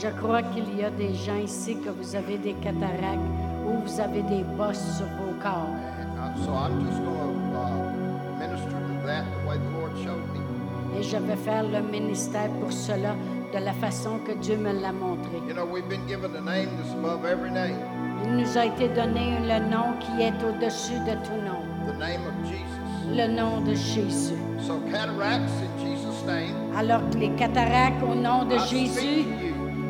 Je crois qu'il y a des gens ici que vous avez des cataractes ou vous avez des bosses sur vos corps. Uh, so I'm just going to minister to that the way the Lord showed me. Et je vais faire le ministère pour cela de la façon que Dieu me l'a montré. You know, we've been given a name that's above every name, Il nous a été donné le nom qui est au-dessus de tout nom, the name of Jesus. le nom de Jésus. So cataracts in Jesus' name, Alors que les cataractes au nom de Jésus,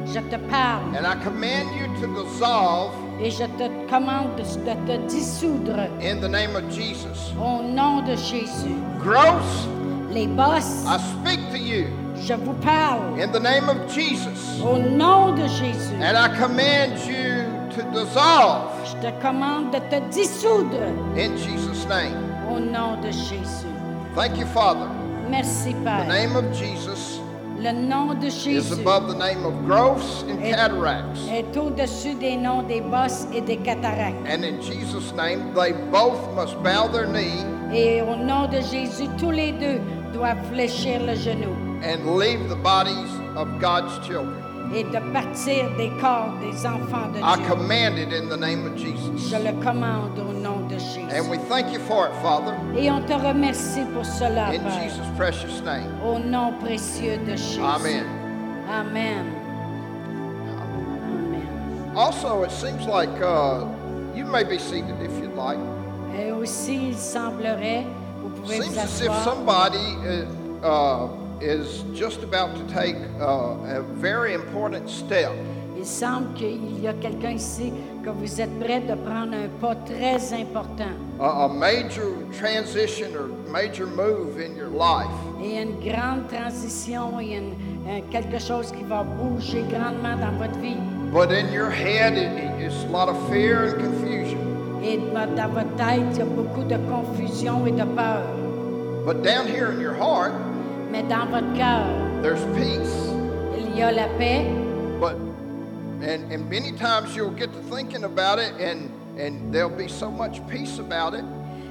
je te parle and I command you to dissolve et je te commande de, de te dissoudre in the name of Jesus. au nom de Jésus. Gross, Les bosses, I speak to you je vous parle in the name of Jesus, au nom de Jésus. and I command you to dissolve Je te commande de te dissoudre in Jesus' name. au nom de Jésus. Thank you, Father. Merci, The Père. name of Jesus Le nom de is Jésus above the name of growths and Et- cataracts. est au-dessus des noms des bosses et des cataractes. And in Jesus' name, they both must bow their knee Et au nom de Jésus, tous les deux doivent fléchir le genou and leave the bodies of God's children. et de partir des corps des enfants de I Dieu. command it in the name of Jesus. Je le commande au nom de Jésus. And we thank you for it, Father, Et on te remercie pour cela, in Père. Jesus' precious name. Au nom précieux de Jésus. Amen. Amen. Amen. Also, it seems like uh, you may be seated if you'd like. Et aussi, il semblerait, vous pouvez vous Seems as if asseoir, somebody uh, uh, is just about to take uh, a very important step. Il semble qu'il y a quelqu'un ici que vous êtes prêt de prendre un pas très important a, a major transition or major move in your life. et une grande transition et une- un- quelque chose qui va bouger grandement dans votre vie. But in your head, it, it's a lot of fear and confusion. Et dans dans votre tête, il y a beaucoup de confusion et de peur. But down here in your heart, Mais dans votre cœur, there's peace. il y a la paix. But and, and many times you'll get to thinking about it and and there'll be so much peace about it,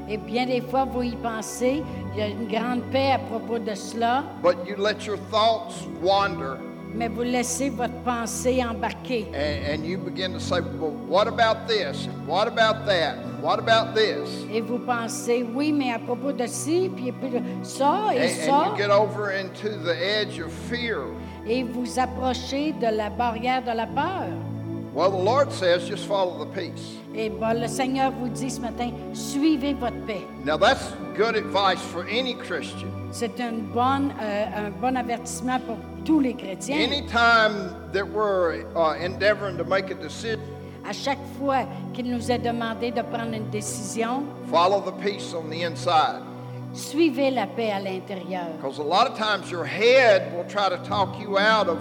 Et bien des fois, vous y pensez, il y a une grande paix à propos de cela, but you let your thoughts wander mais vous laissez votre pensée embarquer. and, and you begin to say, Well, what about this? And what about that? What about this? Et vous pensez, oui, mais à propos de ci, puis, puis ça And, et and ça, you get over into the edge of fear. Et vous approchez de la barrière de la peur. Well, the Lord says, just follow the peace. Et bon, le Seigneur vous dit ce matin, suivez votre paix. Now, that's good advice for any Christian. C'est une bonne, euh, un bon avertissement pour tous les chrétiens. Anytime that we're uh, endeavoring to make a decision, À chaque fois qu'il nous est demandé de prendre une décision, follow the peace on the inside. Suivez la paix à l'intérieur. Because a lot of times your head will try to talk you out of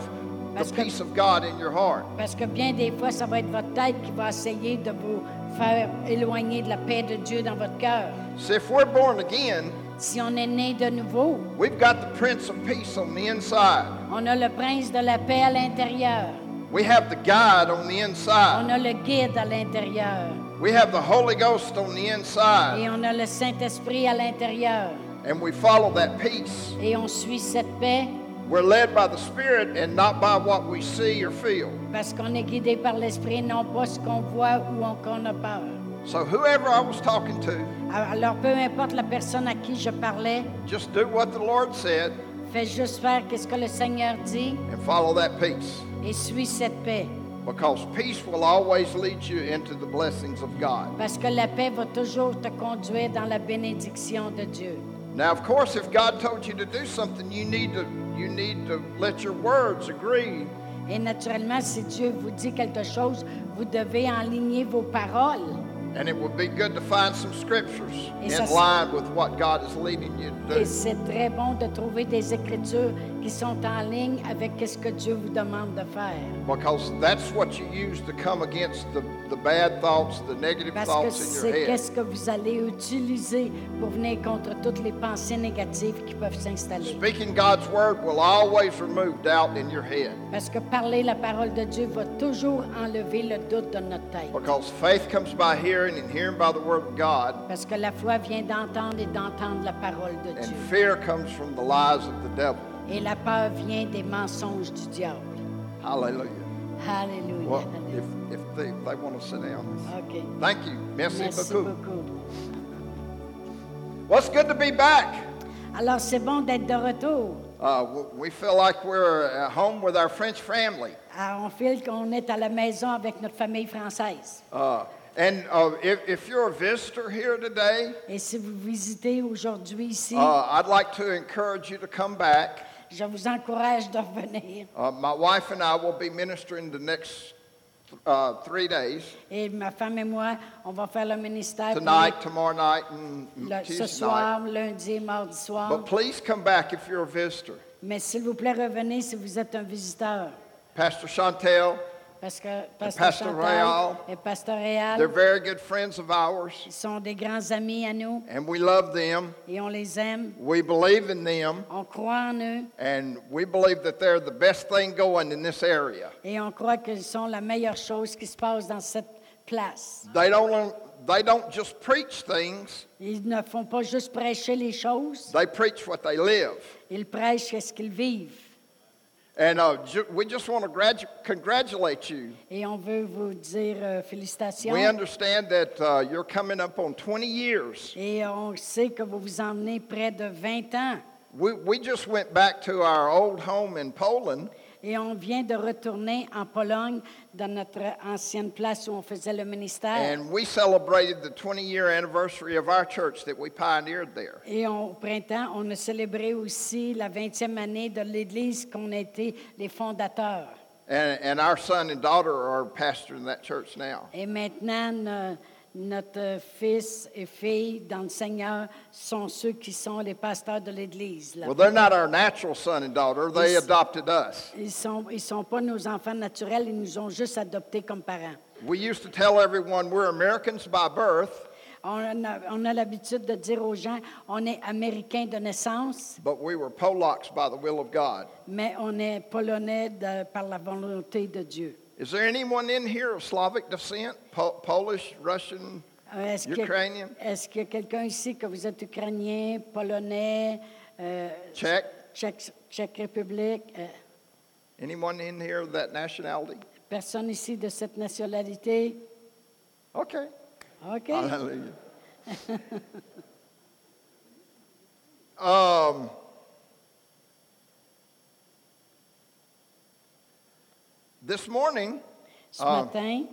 the que- peace of God in your heart. Parce que bien des fois, ça va être votre tête qui va essayer de vous faire éloigner de la paix de Dieu dans votre cœur. See, if we're born again, Si on est né de nouveau, we've got the Prince of Peace on the inside. on a le prince de la paix à l'intérieur. We have the guide on the inside. On a le guide à l'intérieur. We have the Holy Ghost on the inside. Et on a le Saint-Esprit à l'intérieur. And we follow that peace. Et on suit cette paix We're led by the Spirit and not by what we see or feel. parce qu'on est guidé par l'Esprit, non pas ce qu'on voit ou qu'on a peur. So, whoever I was talking to, Alors, peu importe la personne à qui je parlais, just do what the Lord said fais juste faire ce que le Seigneur dit and follow that peace. et suis cette paix. Because peace will always lead you into the blessings of God. Parce que la paix va toujours te conduire dans la bénédiction de Dieu. Now, of course, if God told you to do something, you need to you need to let your words agree Et naturellement, si Dieu vous dit quelque chose, vous devez enligner vos paroles. And it would be good to find some scriptures Et in line with what God is leading you to Et do. c'est très bon de trouver des écritures qui sont en ligne avec ce que Dieu vous demande de faire. Because that's what you use to come against the, the bad thoughts, the negative Parce que thoughts in c'est your head. qu'est-ce que vous allez utiliser pour venir contre toutes les pensées négatives qui peuvent s'installer. Speaking God's word will always remove doubt in your head. Parce que parler la parole de Dieu va toujours enlever le doute de notre tête. Because faith comes by hearing and hearing by the word of God. Parce que la foi vient d'entendre et d'entendre la parole de And Dieu. fear comes from the lies of the devil. Et la peur vient des mensonges du diable. Hallelujah. Alléluia. Well, if, if they, they want to sit down. OK. Thank you. Merci, Merci beaucoup. beaucoup. Well, it's good to be back. Alors, c'est bon d'être de retour. Uh, we feel like we're at home with our French family. Alors, on file qu'on est à la maison avec notre famille française. Uh, and uh, if, if you're a visitor here today, Et si vous visitez aujourd'hui ici, uh, I'd like to encourage you to come back. Je vous encourage de revenir. Uh, my wife and I will be ministering the next uh, three days Et ma femme et moi, on va faire le ministère tonight, tomorrow night, and le- ce Tuesday night. soir, lundi et mardi soir. But please come back if you're a visitor. Mais s'il vous plaît, revenez si vous êtes un visiteur. Pastor Chantel, Parce que Pasteur Pasteur Chantal Réal, et Pasteur they're Réal, very good friends of ours, ils sont des grands amis à nous and we love them. et on les aime. We believe in them, On croit en eux and we believe that they're the best thing going in this area. et on croit qu'ils sont la meilleure chose qui se passe dans cette place. They don't, they don't just preach things, Ils ne font pas juste prêcher les choses, they preach what they live. ils prêchent ce qu'ils vivent. And uh, ju- we just want to gradu- congratulate you. Et on veut vous dire euh, félicitations. We understand that uh, you're coming up on 20 years. Et on sait que vous vous emmenez près de 20 ans. We, we just went back to our old home in Poland, Et on vient de retourner en Pologne, dans notre ancienne place où on faisait le ministère. and we celebrated the 20 year anniversary of our church that we pioneered there. Et on- au printemps, on a célébré aussi la 20e année de l'Église qu'on a été les fondateurs. And, and our son and daughter are pastoring that church now. Et maintenant, notre fils et fille dans le Seigneur sont ceux qui sont les pasteurs de l'Église. là. Well, they're not our natural son and daughter, they adopted us. Ils ne sont, ils sont pas nos enfants naturels, ils nous ont juste adoptés comme parents. We used to tell everyone we're Americans by birth, On a, on a l'habitude de dire aux gens, on est américain de naissance, but we were Polacks by the will of God. mais on est polonais de- par la volonté de Dieu. Is there anyone in here of Slavic descent? Po- Polish, Russian? Euh, Est-ce qu'il y a- Ukrainian? est-ce qu'il y a quelqu'un ici que vous êtes ukrainien, polonais, euh, Czech? Tchèque, Tchèque République? euh, Anyone in here of that nationality? personne ici de cette nationalité? Okay. OK. Hallelujah. um, this morning, Ce Ah. matin,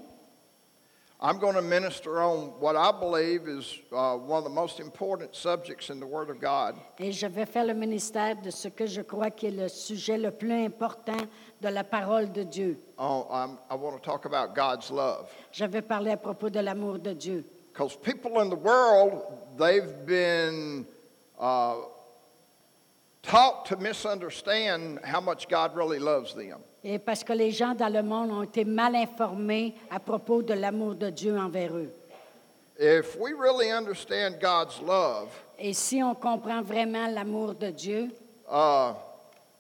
I'm going to minister on what I believe is uh, one of the most important subjects in the Word of God. et je vais faire le ministère de ce que je crois qui est le sujet le plus important de la parole de Dieu. Oh, I'm, I want to talk about God's love. Je vais parler à propos de l'amour de Dieu. Because people in the world, they've been uh, taught to misunderstand how much God really loves them. Et parce que les gens dans le monde ont été mal informés à propos de l'amour de Dieu envers eux. If we really understand God's love, Et si on comprend vraiment l'amour de Dieu, uh,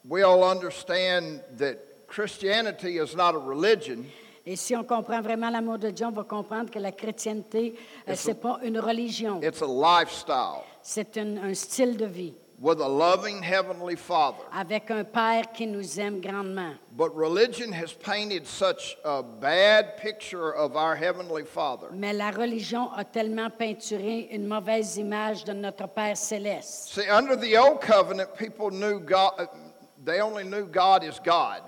we'll understand that Christianity is not a religion, et si on comprend vraiment l'amour de Dieu, on va comprendre que la chrétienté, euh, c'est pas une religion, it's a lifestyle. C'est un, un style de vie with a loving Heavenly Father. avec un Père qui nous aime grandement. But religion has painted such a bad picture of our Heavenly Father. Mais la religion a tellement peinturé une mauvaise image de notre Père céleste. See, under the old covenant, people knew God, they only knew God is God.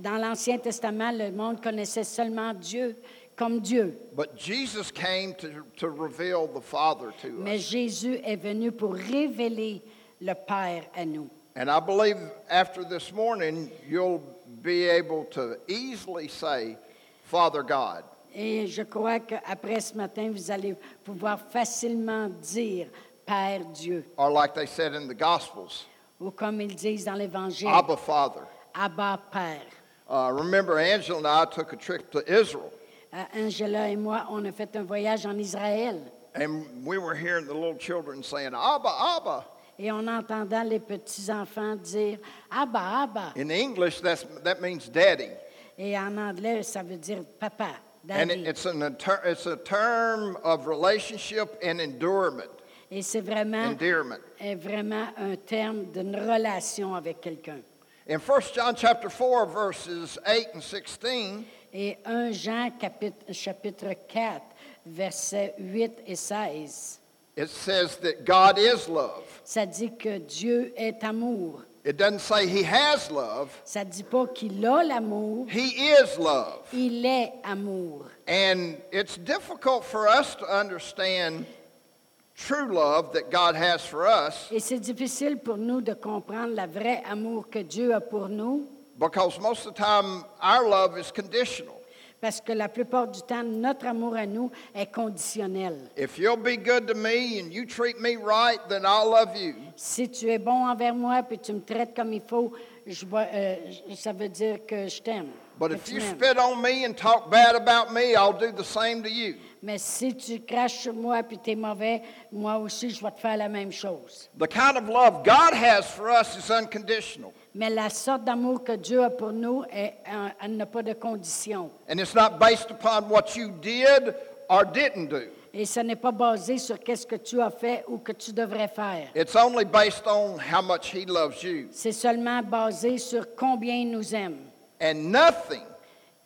Dans l'Ancien Testament, le monde connaissait seulement Dieu comme Dieu. But Jesus came to, to reveal the Father to Mais us. Jésus est venu pour révéler le Père à nous. And I believe after this morning, you'll be able to easily say, Father God. Et je crois qu'après ce matin, vous allez pouvoir facilement dire Père Dieu, Or like they said in the Gospels, ou comme ils disent dans l'Évangile, Abba Father. Abba Père. Uh, remember, Angela and I took a trip to Israel, Euh, Angela et moi, on a fait un voyage en Israël. and we were hearing the little children saying, Abba, Abba. Et on entendait les petits-enfants dire Abba, Abba. In English, that's, that means daddy. Et en anglais, ça veut dire papa, And daddy. it- it's, an, inter- it's a term of relationship and endurement, Et c'est vraiment, endearment. est vraiment un terme d'une relation avec quelqu'un. In 1 John chapter 4, verses 8 and 16, Et 1 Jean chapitre 4, versets 8 et 16, it says that God is love. ça dit que Dieu est amour. It doesn't say he has love, Ça dit pas qu'il a l'amour, he is love. il est amour. And it's difficult for us to understand true love that God has for us Et c'est difficile pour nous de comprendre le vrai amour que Dieu a pour nous, because most of the time our love is conditional. Parce que la plupart du temps, notre amour à nous est conditionnel. If you'll be good to me and you treat me right, then I'll love you. Si tu es bon envers moi puis tu me traites comme il faut, je euh, ça veut dire que je t'aime. But que if tu you m'aimes. spit on me and talk bad about me, I'll do the same to you. Mais si tu craches sur moi puis tu es mauvais, moi aussi, je vais te faire la même chose. The kind of love God has for us is unconditional. Mais la sorte d'amour que Dieu a pour nous, est, elle n'a pas de condition. And it's not based upon what you did or didn't do. Et ce n'est pas basé sur qu'est-ce que tu as fait ou que tu devrais faire. It's only based on how much He loves you. C'est seulement basé sur combien il nous aime. And nothing,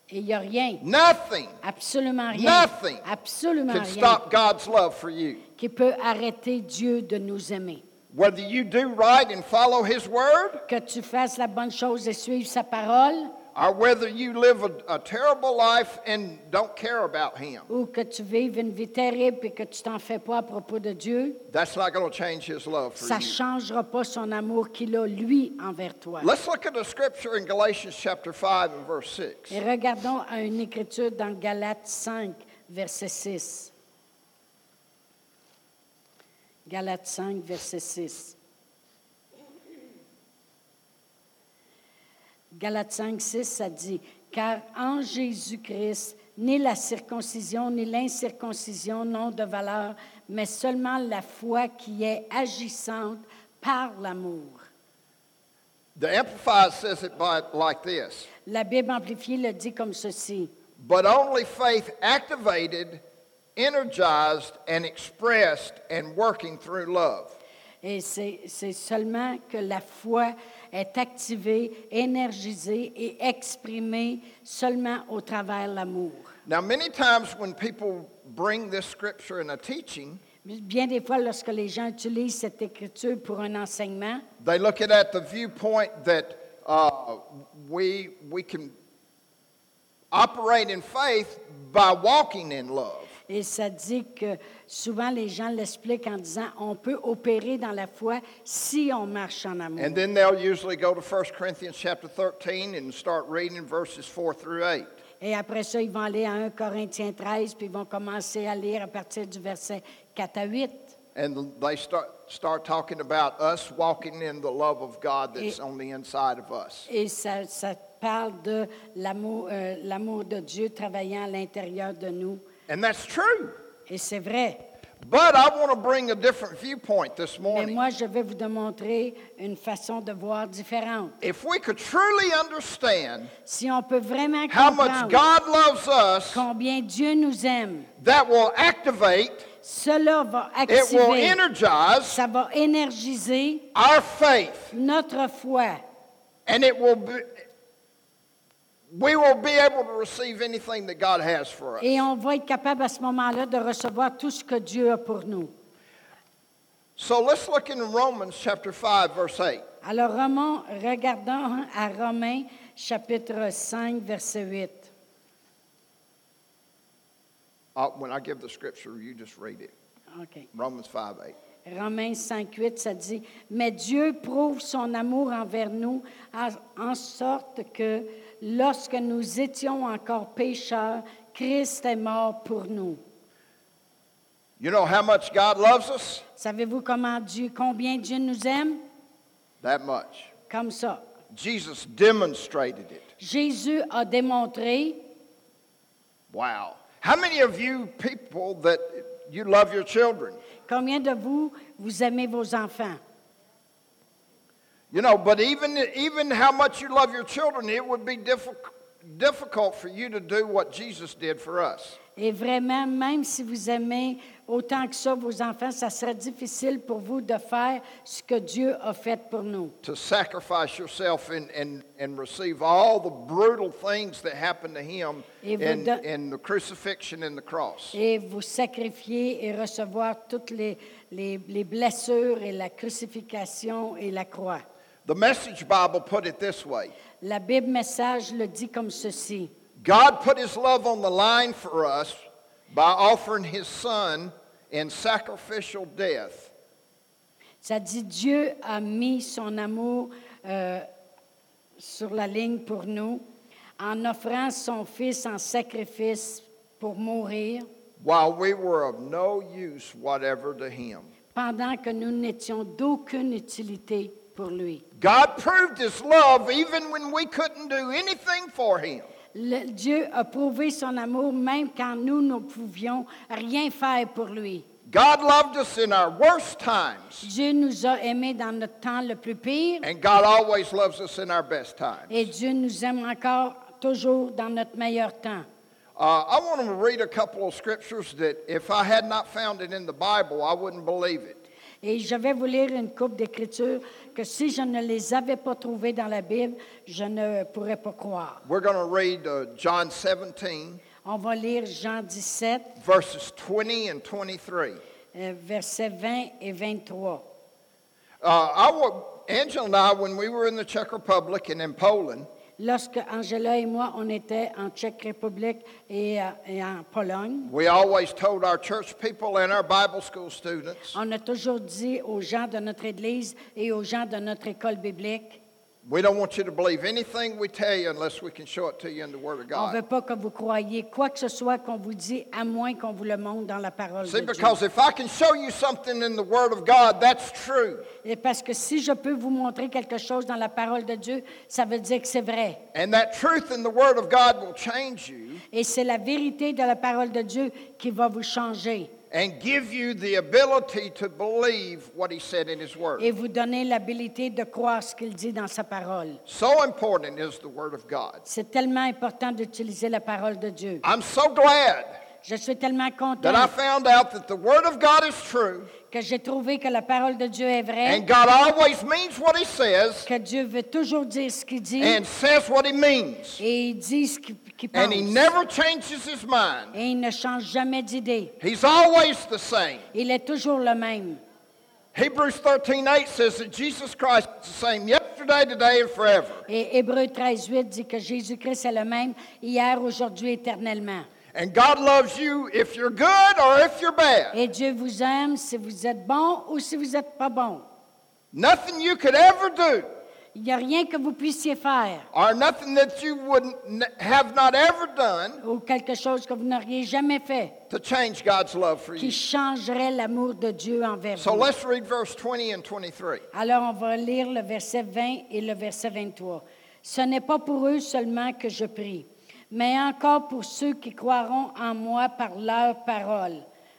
Et il n'y a rien, nothing absolument rien, Nothing absolument can rien stop God's love for you. qui peut arrêter Dieu de nous aimer. Whether you do right and follow His word, Que tu fasses la bonne chose et suive sa parole, or whether you live a, a terrible life and don't care about Him, ou que tu vives une vie terrible et que tu t'en fais pas à propos de Dieu, that's not going to change His love for ça ne you. changera pas son amour qu'il a, lui, envers toi. Let's look at the scripture in Galatians chapter 5 and verse 6. Et regardons à une écriture dans Galates 5, verset 6. Galates 5, verset 6. Galates 5, 6, ça dit, car en Jésus-Christ, ni la circoncision ni l'incirconcision n'ont de valeur, mais seulement la foi qui est agissante par l'amour. The Amplified says it by, like this La Bible amplifiée le dit comme ceci. But only faith activated, energized, and expressed and working through love. Et c'est c'est seulement que la foi est activée, énergisée et exprimée seulement au travers de l'amour. Now, many times when people bring this scripture in a teaching, Bien des fois, lorsque les gens utilisent cette écriture pour un enseignement, they look at it at the viewpoint that uh, we, we can operate in faith by walking in love. Et ça dit que souvent les gens l'expliquent en disant on peut opérer dans la foi si on marche en amour. And then they'll usually go to 1 Corinthians chapter 13 and start reading verses 4 through 8. Et après ça, ils vont aller à 1 Corinthiens 13, puis ils vont commencer à lire à partir du verset 4 à 8. And they start, start talking about us walking in the love of God that's Et- on the inside of us. Et ça, ça parle de l'amour, euh, l'amour de Dieu travaillant à l'intérieur de nous. And that's true. Et c'est vrai. But I want to bring a different viewpoint this Mais morning. moi, je vais vous démontrer une façon de voir différente. If we could truly understand Si on peut vraiment how much comprendre God loves us, combien Dieu nous aime, that will activate, cela va it will activer, energize ça va énergiser our faith, notre foi. and it will be, we will be able to receive anything that God has for us. Et on va être capable à ce moment-là de recevoir tout ce que Dieu a pour nous. So let's look in Romans chapter 5, verse 8. Alors, Romains, regardons à Romains chapitre 5, verset 8. Uh, when I give the scripture, you just read it. OK. Romans 5, 8. Romains 5, 8, ça dit Mais Dieu prouve son amour envers nous en sorte que lorsque nous étions encore pécheurs, Christ est mort pour nous. You know how much God loves us? Savez-vous comment Dieu, combien Dieu nous aime? That much. Comme ça. Jesus demonstrated it. Jésus a démontré, Wow. How many of you people that you love your children? combien de vous, vous aimez vos enfants? You know, but even even how much you love your children, it would be difficult difficult for you to do what Jesus did for us. Et vraiment, même si vous aimez autant que ça vos enfants, ça serait difficile pour vous de faire ce que Dieu a fait pour nous. To sacrifice yourself and, and, and receive all the brutal things that happened to him Et vous in, don- in the crucifixion and the cross. Et vous sacrifier et recevoir toutes les, les, les blessures et la crucifixion et la croix. The Message Bible put it this way La Bible message le dit comme ceci. God put his love on the line for us by offering his son in sacrificial death. Ça dit Dieu a mis son amour euh, sur la ligne pour nous en offrant son Fils en sacrifice pour mourir while we were of no use whatever to him. pendant que nous n'étions d'aucune utilité pour lui. God proved his love even when we couldn't do anything for him. Le- Dieu a prouvé son amour même quand nous ne pouvions rien faire pour lui. God loved us in our worst times, Dieu nous a aimés dans notre temps le plus pire and God always loves us in our best times. et Dieu nous aime encore toujours dans notre meilleur temps. Uh, I want to read a couple of scriptures that if I had not found it in the Bible, I wouldn't believe it. Et je vais vous lire une coupe d'écritures que si je ne les avais pas trouvées dans la Bible, je ne pourrais pas croire. We're going to read uh, John 17, On va lire Jean 17, verses 20 and 23. euh, versets 20 et 23. Uh, I wa- Angela and I, when we were in the Czech Republic and in Poland, Lorsque Angela et moi, on était en Tchèque République et, euh, et en Pologne, we always told our church people and our Bible school students, on a toujours dit aux gens de notre Église et aux gens de notre école biblique, we don't want you to believe anything we tell you unless we can show it to you in the Word of on ne veut God. pas que vous croyiez quoi que ce soit qu'on vous dit, à moins qu'on vous le montre dans la parole See, de Dieu. because if I can show you something in the Word of God, that's true. Et parce que si je peux vous montrer quelque chose dans la parole de Dieu, ça veut dire que c'est vrai. And that truth in the Word of God will change you Et c'est la vérité de la parole de Dieu qui va vous changer and give you the ability to believe what He said in His Word. et vous donner l'habilité de croire ce qu'il dit dans sa parole. So important is the Word of God. C'est tellement important d'utiliser la parole de Dieu. I'm so glad Je suis tellement that content I found out that the Word of God is true que j'ai trouvé que la parole de Dieu est vraie, and God always means what He says que Dieu veut toujours dire ce qu'il dit and says what He means. et il dit ce qu'il pense. And He never changes His mind. Et il ne change jamais d'idée. He's always the same. Il est toujours le même. Hebrews 13:8 says that Jesus Christ is the same yesterday, today, and forever. Et Hébreu 13, 8 dit que Jésus-Christ est le même hier, aujourd'hui, éternellement. And God loves you if you're good or if you're bad. Et Dieu vous aime si vous êtes bon ou si vous n'êtes pas bon. Nothing you could ever do Il n'y a rien que vous puissiez faire or nothing that you would have not ever done ou quelque chose que vous n'auriez jamais fait to change God's love for qui you. changerait l'amour de Dieu envers So vous. let's read verse 20 and 23. Alors on va lire le verset 20 et le verset 23. Ce n'est pas pour eux seulement que je prie, mais encore pour ceux qui croiront en moi par leur parole.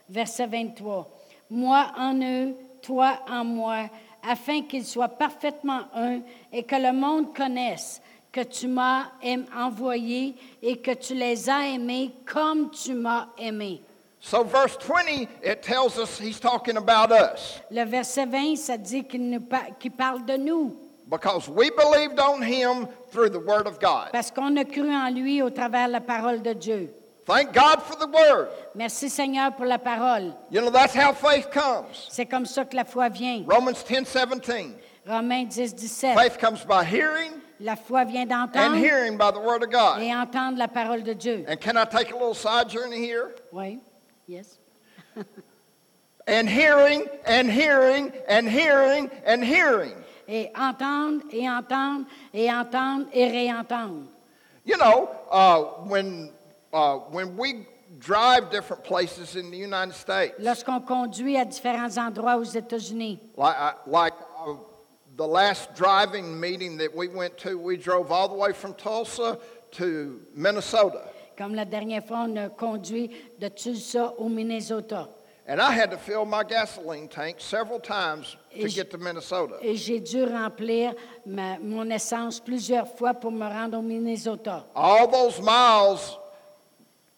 Verset 23. Moi en eux, toi en moi, afin qu'ils soient parfaitement un et que le monde connaisse que tu m'as envoyé et que tu les as aimés comme tu m'as aimé. So verse 20 it tells us he's talking about us Le verset 20, ça dit qu'il nous par- qu'il parle de nous. Because we believed on him through the word of God. Parce qu'on a cru en lui au travers la parole de Dieu. Thank God for the word. Merci Seigneur pour la parole. You know that's how faith comes. C'est comme ça que la foi vient. Romans 10:17. Romains 10, 17. Faith comes by hearing La foi vient d'entendre. and hearing by the word of God. et entendre la parole de Dieu. And can I take a little side journey here? Oui. Yes. And hearing and hearing and hearing and hearing. Et entendre et entendre et entendre et réentendre. You know, uh, when, uh, when we drive different places in the United States, Lorsqu'on conduit à différents endroits aux États-Unis, like, uh, like uh, the last driving meeting that we went to, we drove all the way from Tulsa to Minnesota. comme la dernière fois, on a conduit de Tulsa au Minnesota. And I had to fill my gasoline tank several times to Et je- get to Minnesota. Et j'ai dû remplir ma- mon essence plusieurs fois pour me rendre au Minnesota. All those miles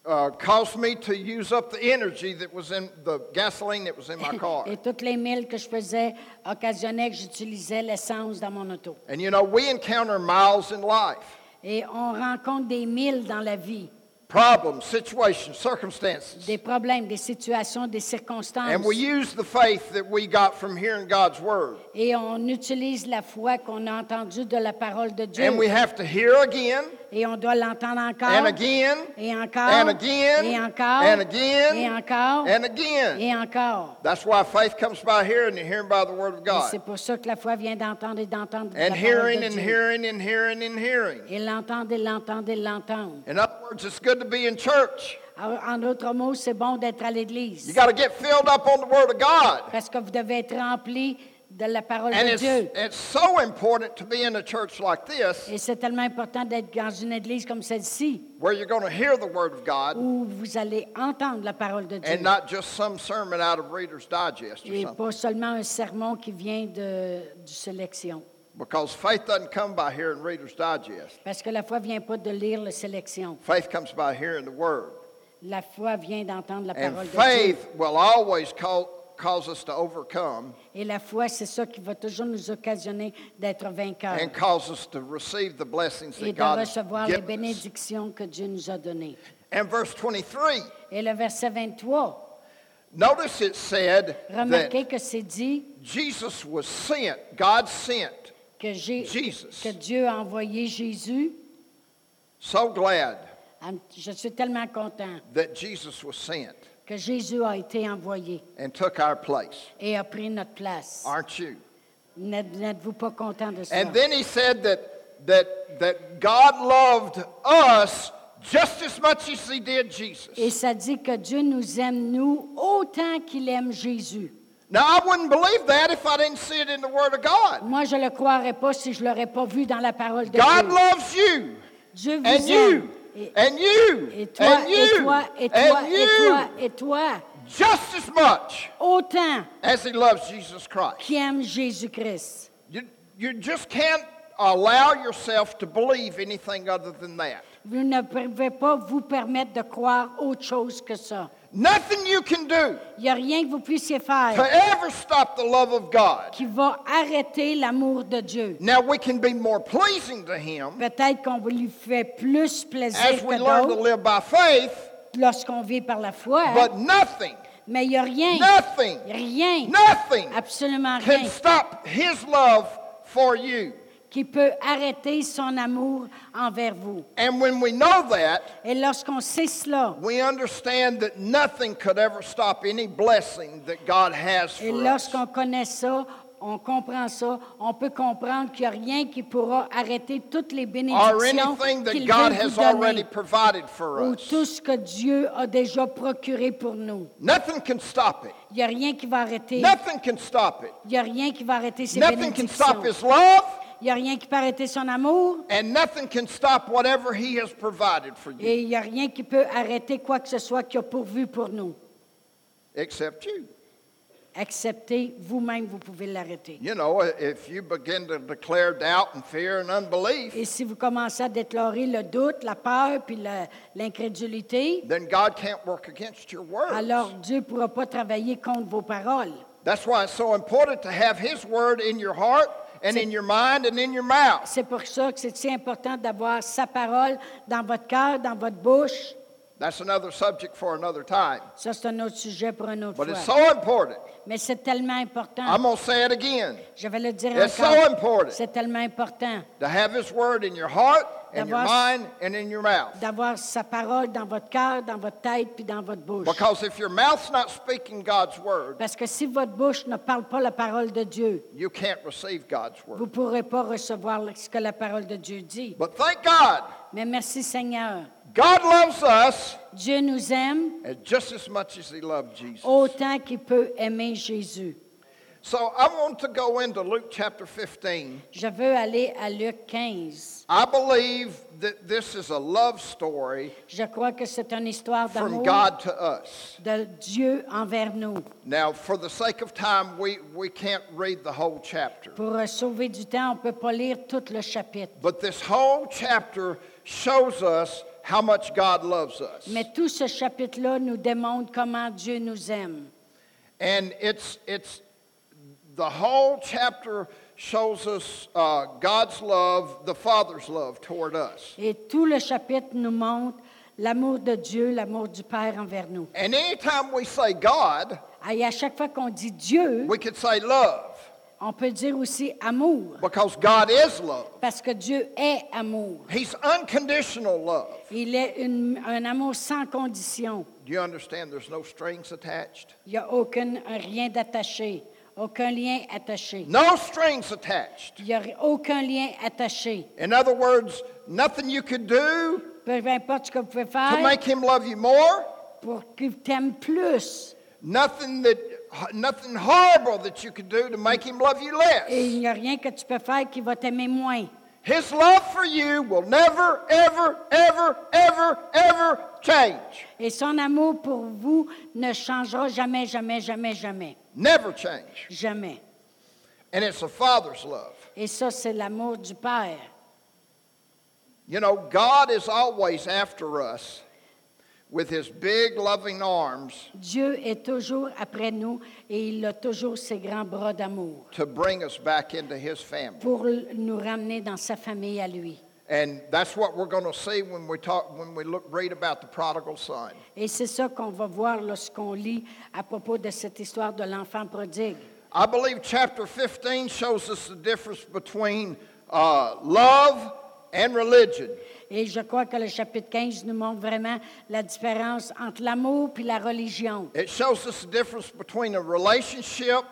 uh, caused me to use up the energy that was in the gasoline that was in my car. Et toutes les milles que je faisais occasionnaient que j'utilisais l'essence dans mon auto. And you know, we encounter miles in life Et on rencontre des milles dans la vie, problems, situations, circumstances. des problèmes, des situations, des circonstances. And we use the faith that we got from hearing God's word. Et on utilise la foi qu'on a entendue de la parole de Dieu. And we have to hear again Et on doit l'entendre encore. and again Et encore. and again Et encore. and again Et encore. and again. Et encore. That's why faith comes by hearing and hearing by the word of God. c'est pour ça que la foi vient d'entendre et d'entendre la And parole hearing and hearing and hearing and hearing. Et l'entendre et l'entendre et l'entendre. In other words, it's good to be in church. En d'autres mots, c'est bon d'être à You l'Église. got to get filled up on the word of God. Parce que vous devez être rempli de la parole And de it's, Dieu. it's so important to be in a church like this Et c'est tellement important d'être dans une Église comme celle-ci, where you're going to hear the word of God où vous allez entendre la parole de Dieu. and not just some sermon out of Reader's Digest or Et something. pas seulement un sermon qui vient de, du sélection. Because faith doesn't come by hearing Reader's Digest. Parce que la foi vient pas de lire le sélection. Faith comes by hearing the word. La foi vient d'entendre la And parole de Dieu. faith will always call, cause us to overcome Et la foi, c'est ça qui va toujours nous occasionner d'être vainqueurs and cause us to receive the blessings et that de God has recevoir les given us. bénédictions que Dieu nous a données. And verse 23, Et le verset 23, notice it said remarquez that que c'est dit Jesus was sent, God sent. que, j'ai- Jesus. que Dieu a envoyé Jésus. So glad Je suis tellement content that Jesus was sent que Jésus a été envoyé and took our place. et a pris notre place. Aren't you? N'êtes- N'êtes-vous pas content de ça? And then he said that, that, that God loved us just as much as he did Jesus. Et ça dit que Dieu nous aime, nous, autant qu'il aime Jésus. Now, I wouldn't believe that if I didn't see it in the Word of God. Moi, je ne le croirais pas si je ne l'aurais pas vu dans la parole de God Dieu. loves you, Dieu vous and aime. you, Et, and you, et toi, and et you, toi, et toi, and et toi, you, et toi, just as much autant as he loves Jesus Christ. qui aime Jésus-Christ. You, you just can't allow yourself to believe anything other than that. Vous ne pouvez pas vous permettre de croire autre chose que ça. Nothing you can do Il n'y a rien que vous puissiez to faire ever stop the love of God. qui va arrêter l'amour de Dieu. Now, we can be more pleasing to him Peut-être qu'on lui fait plus plaisir as we que learn to d'autres live by faith, lorsqu'on vit par la foi, but nothing, mais il n'y a rien, nothing, rien, nothing absolument can rien stop his love for you. Qui peut arrêter son amour envers vous. And when we know that, Et lorsqu'on sait cela, we understand that nothing could ever stop any blessing that God has et for us. lorsqu'on connaît ça, on comprend ça, on peut comprendre qu'il n'y a rien qui pourra arrêter toutes les Or bénédictions anything that qu'il God veut has vous donner, already provided for ou us. tout ce que Dieu a déjà procuré pour nous. Nothing can stop it. Il n'y a rien qui va arrêter. Nothing can stop it. Il n'y a rien qui va arrêter ses Nothing can stop bénédictions. his love, Il n'y a rien qui peut arrêter son amour. and nothing can stop whatever he has provided for you, Et il n'y a rien qui peut arrêter quoi que ce soit qu'il a pourvu pour nous. except you. Acceptez, vous-même, vous pouvez l'arrêter. You know, if you begin to declare doubt and fear and unbelief, Et si vous commencez à déclarer le doute, la peur, puis la- l'incrédulité, then God can't work against your words. alors Dieu ne pourra pas travailler contre vos paroles. That's why it's so important to have His word in your heart and C'est- in your mind and in your mouth. C'est pour ça que c'est si important d'avoir sa parole dans votre cœur, dans votre bouche. That's another subject for another time. Ça, c'est un autre sujet pour une autre But it's fois. so important. Mais c'est tellement important. I'm going to say it again. Je vais le dire It's so encore. important C'est tellement important to have His word in your heart and your D'avoir- mind and in your mouth. d'avoir sa parole dans votre cœur, dans votre tête, puis dans votre bouche. Because if your mouth's not speaking God's word, Parce que si votre bouche ne parle pas la parole de Dieu, you can't receive God's vous ne word. pourrez pas recevoir ce que la parole de Dieu dit. But thank God, Mais merci Seigneur. God loves us Dieu nous aime as just as much as He loved Jesus. autant qu'il peut aimer Jésus. So I want to go into Luke chapter 15. Je veux aller à Luc 15. I believe that this is a love story Je crois que c'est une histoire from d'amour God to us. de Dieu envers nous. Now, for the sake of time, we, we can't read the whole chapter. Pour euh, sauver du temps, on ne peut pas lire tout le chapitre. But this whole chapter shows us how much God loves us. Mais tout ce chapitre-là nous démontre comment Dieu nous aime. And it's, it's the whole chapter shows us uh, God's love, the Father's love toward us. Et tout le chapitre nous montre l'amour de Dieu, l'amour du Père envers nous. And anytime we say God, Et à chaque fois qu'on dit Dieu, we could say love on peut dire aussi amour, because God is love. parce que Dieu est amour. He's unconditional love. Il est une- un amour sans condition. Do you understand there's no strings attached? Il n'y a aucun, rien d'attaché, aucun lien attaché. No strings attached. Il n'y a aucun lien attaché. In other words, nothing you could do Peu importe ce que vous pouvez to faire make him love you more, pour qu'il t'aime plus. nothing that nothing horrible that you could do to make him love you Et less. il n'y a rien que tu peux faire qui va t'aimer moins. His love for you will never, ever, ever, ever, ever change. Et son amour pour vous ne changera jamais, jamais, jamais, jamais. Never change. Jamais. And it's a father's love. Et ça, c'est l'amour du Père. You know, God is always after us with his big loving arms Dieu est toujours après nous et il a toujours ses grands bras d'amour to bring us back into his family. pour nous ramener dans sa famille à lui. And that's what we're going to see when we talk when we look read about the prodigal son. Et c'est ça qu'on va voir lorsqu'on lit à propos de cette histoire de l'enfant prodigue. I believe chapter 15 shows us the difference between uh, love and religion. Et je crois que le chapitre 15 nous montre vraiment la différence entre l'amour puis la religion. It shows us the difference between a relationship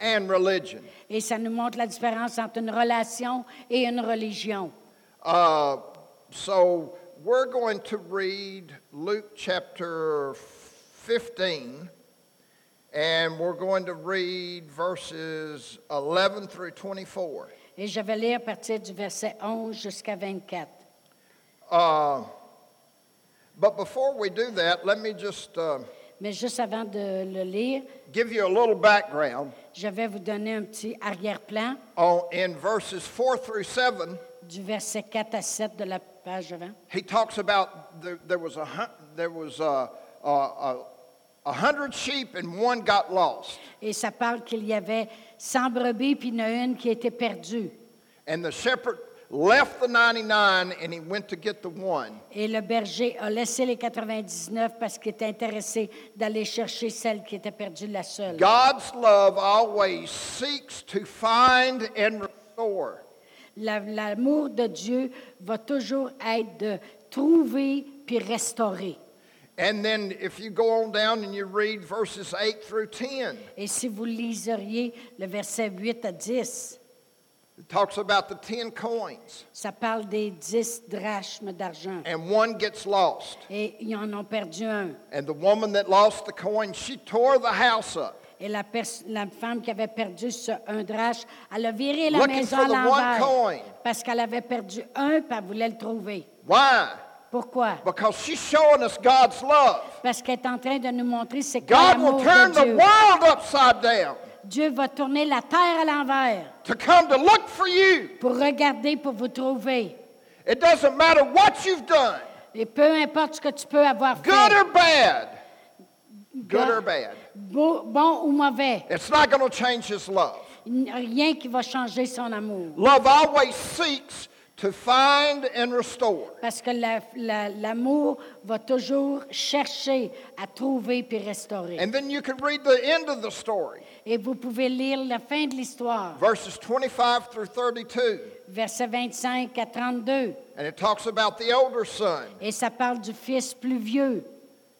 and religion. Et ça nous montre la différence entre une relation et une religion. Uh, so we're going to read Luke chapter 15, and we're going to read verses 11 through 24. Et je vais lire à partir du verset 11 jusqu'à 24. Uh, but before we do that, let me just uh, Mais juste avant de le lire, give you a little background. je vais vous donner un petit arrière-plan On, in verses 4 through 7, du verset 4 à 7 de la page avant. he talks about there, there was, a, there was a, a, a, a hundred sheep and one got lost. Et ça parle qu'il y avait 100 brebis, puis il y en a une qui était perdue. And the shepherd left the 99 and he went to get the one. Et le berger a laissé les 99 parce qu'il était intéressé d'aller chercher celle qui était perdue, la seule. God's love always seeks to find and restore. La- L'amour de Dieu va toujours être de trouver puis restaurer. And then if you go on down and you read verses 8 through 10, Et si vous liseriez le verset 8 à 10, it talks about the 10 coins ça parle des 10 drachmes d'argent. and one gets lost. Et ils en ont perdu un. And the woman that lost the coin, she tore the house up. Et la, femme qui avait perdu ce un drachme, elle a viré la Looking maison à l'envers parce qu'elle avait perdu un puis elle voulait le trouver. Why? Pourquoi? Because she's showing us God's love. Parce qu'elle est en train de nous montrer c'est quoi God l'amour will turn de the Dieu. world upside down Dieu va tourner la terre à l'envers to come to look for you. pour regarder, pour vous trouver. It doesn't matter what you've done, Et peu importe ce que tu peux avoir fait, good or bad. Good or bad. beau- bon ou mauvais, It's not going to change His love. il n'y a rien qui va changer son amour. Love always seeks to find and restore. Parce que la- la- l'amour va toujours chercher à trouver puis restaurer. And then you can read the end of the story, Et vous pouvez lire la fin de l'histoire, verses 25 through 32. versets 25 à 32. And it talks about the older son. Et ça parle du fils plus vieux.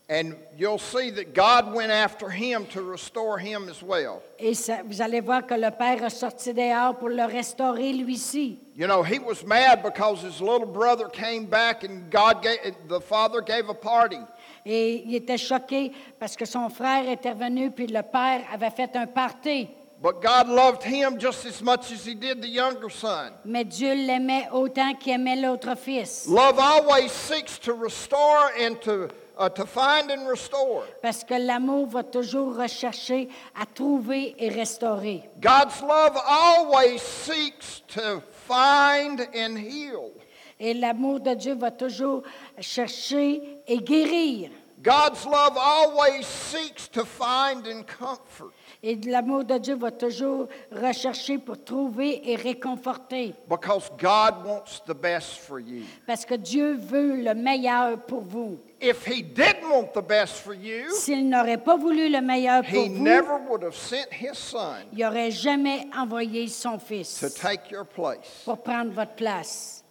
And you'll see that God went after him to restore him as well. Et ça- vous allez voir que le père a sorti dehors pour le restaurer lui-ci. You know, he was mad because his little brother came back and God gave, the father gave a party. Et il était choqué parce que son frère était revenu, puis le père avait fait un party. But God loved him just as much as he did the younger son. Mais Dieu l'aimait autant qu'il aimait l'autre fils. Love always seeks to restore and to, uh, to find and restore. Parce que l'amour va toujours rechercher à trouver et restaurer. God's love always seeks to find and heal. Et l'amour de Dieu va toujours chercher et guérir. God's love always seeks to find and comfort. Et l'amour de Dieu va toujours rechercher pour trouver et réconforter. Because God wants the best for you. Parce que Dieu veut le meilleur pour vous. If He didn't want the best for you, S'il n'aurait pas voulu le meilleur pour He vous, never would have sent His Son il n'aurait jamais envoyé son to fils take your place. pour prendre votre place.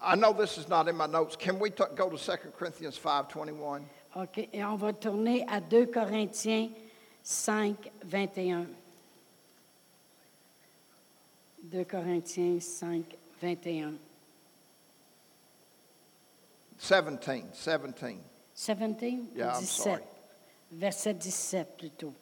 I know this is not in my notes. Can we go to 2 Corinthians 5:21? OK. Et on va tourner à 2 Corinthiens 5, 21. 2 Corinthiens 5, 21. 17, 17. 17? Yeah, I'm 17. sorry. Verset 17 plutôt.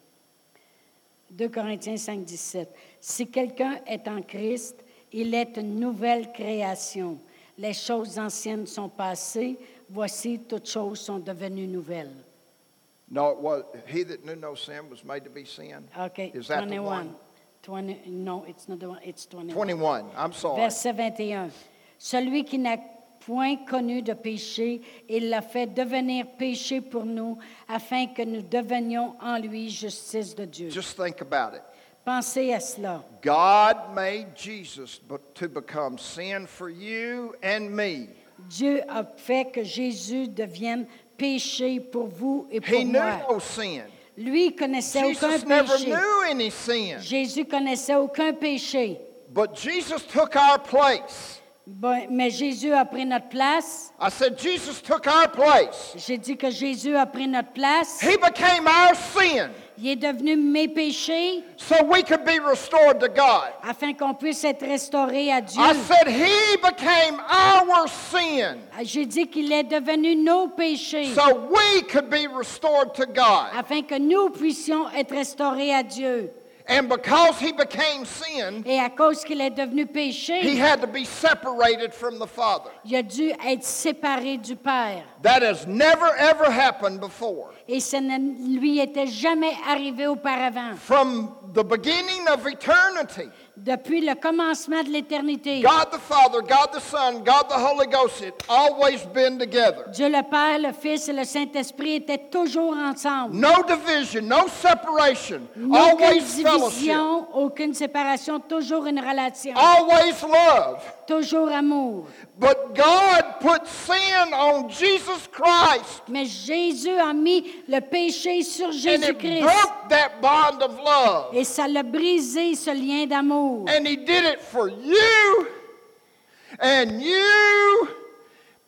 2 Corinthiens 5, 17. Si quelqu'un est en Christ, il est une nouvelle création. Les choses anciennes sont passées, voici toutes choses sont devenues nouvelles. No, it was he that knew no sin was made to be sin. OK, Is that the 21. one? 20, no, it's not the one, it's 21. 21. I'm sorry. Verset 21. Celui qui n'a point connu de péché, il l'a fait devenir péché pour nous, afin que nous devenions en lui justice de Dieu. Just think about it. Pensez à cela. God made Jesus to become sin for you and me. Dieu a fait que Jésus devienne péché pour vous et pour He knew moi. no sin. Lui connaissait aucun Jesus never péché. knew any sin. Jésus connaissait aucun péché. But Jesus took our place. Bon, mais Jésus a pris notre place. I said, Jesus took our place. J'ai dit que Jésus a pris notre place. He became our sin Il est devenu mes péchés so we could be restored to God. afin qu'on puisse être restauré à Dieu. I said, He became our sin J'ai dit qu'il est devenu nos péchés so we could be restored to God. afin que nous puissions être restaurés à Dieu. And because He became sin, Et à cause qu'il est devenu He had to be separated from the Father. il a dû être séparé du Père. That has never, ever happened before. Et ça ne lui était jamais arrivé auparavant. From the beginning of eternity, Depuis le commencement de l'éternité, God the Father, God the Son, God the Holy Ghost had always been together. Dieu le Père, le Fils et le Saint-Esprit étaient toujours ensemble. No division, no separation, Aucune always fellowship, division, aucune séparation, toujours une relation, always love. toujours amour. But God put sin on Jesus Christ Mais Jésus a mis le péché sur and it Jésus-Christ broke that bond of love. et ça l'a brisé ce lien d'amour. And He did it for you and you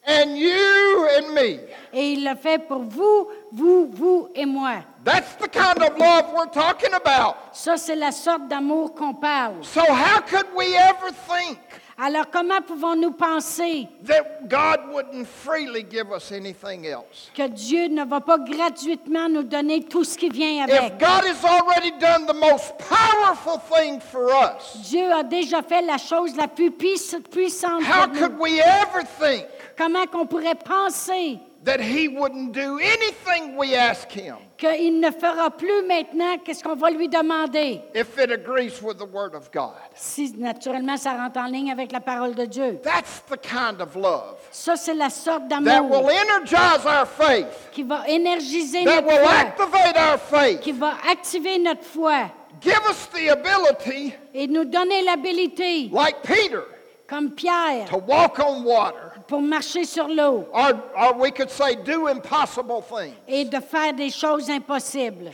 and you and me. Et il l'a fait pour vous, vous, vous et moi. That's the kind of love we're talking about. Ça, c'est la sorte d'amour qu'on parle. So, how could we ever think Alors, comment pouvons-nous penser that God wouldn't freely give us anything else? que Dieu ne va pas gratuitement nous donner tout ce qui vient If avec? God has already done the most powerful thing for us, Dieu a déjà fait la chose la plus puiss- puissante how pour could nous. we ever think Comment qu'on pourrait penser that He wouldn't do anything we ask Him qu'il ne fera plus maintenant qu'est-ce qu'on va lui demander? if it agrees with the Word of God? Si naturellement ça rentre en ligne avec la parole de Dieu. That's the kind of love Ça, c'est la sorte d'amour. that will energize our faith, qui va énergiser that notre will foi, activate our faith, qui va activer notre foi give us the ability, et nous donner l'habilité, like Peter, comme Pierre, to walk on water. Pour marcher sur l'eau Or, or we could say, do impossible things. et de faire des choses impossibles.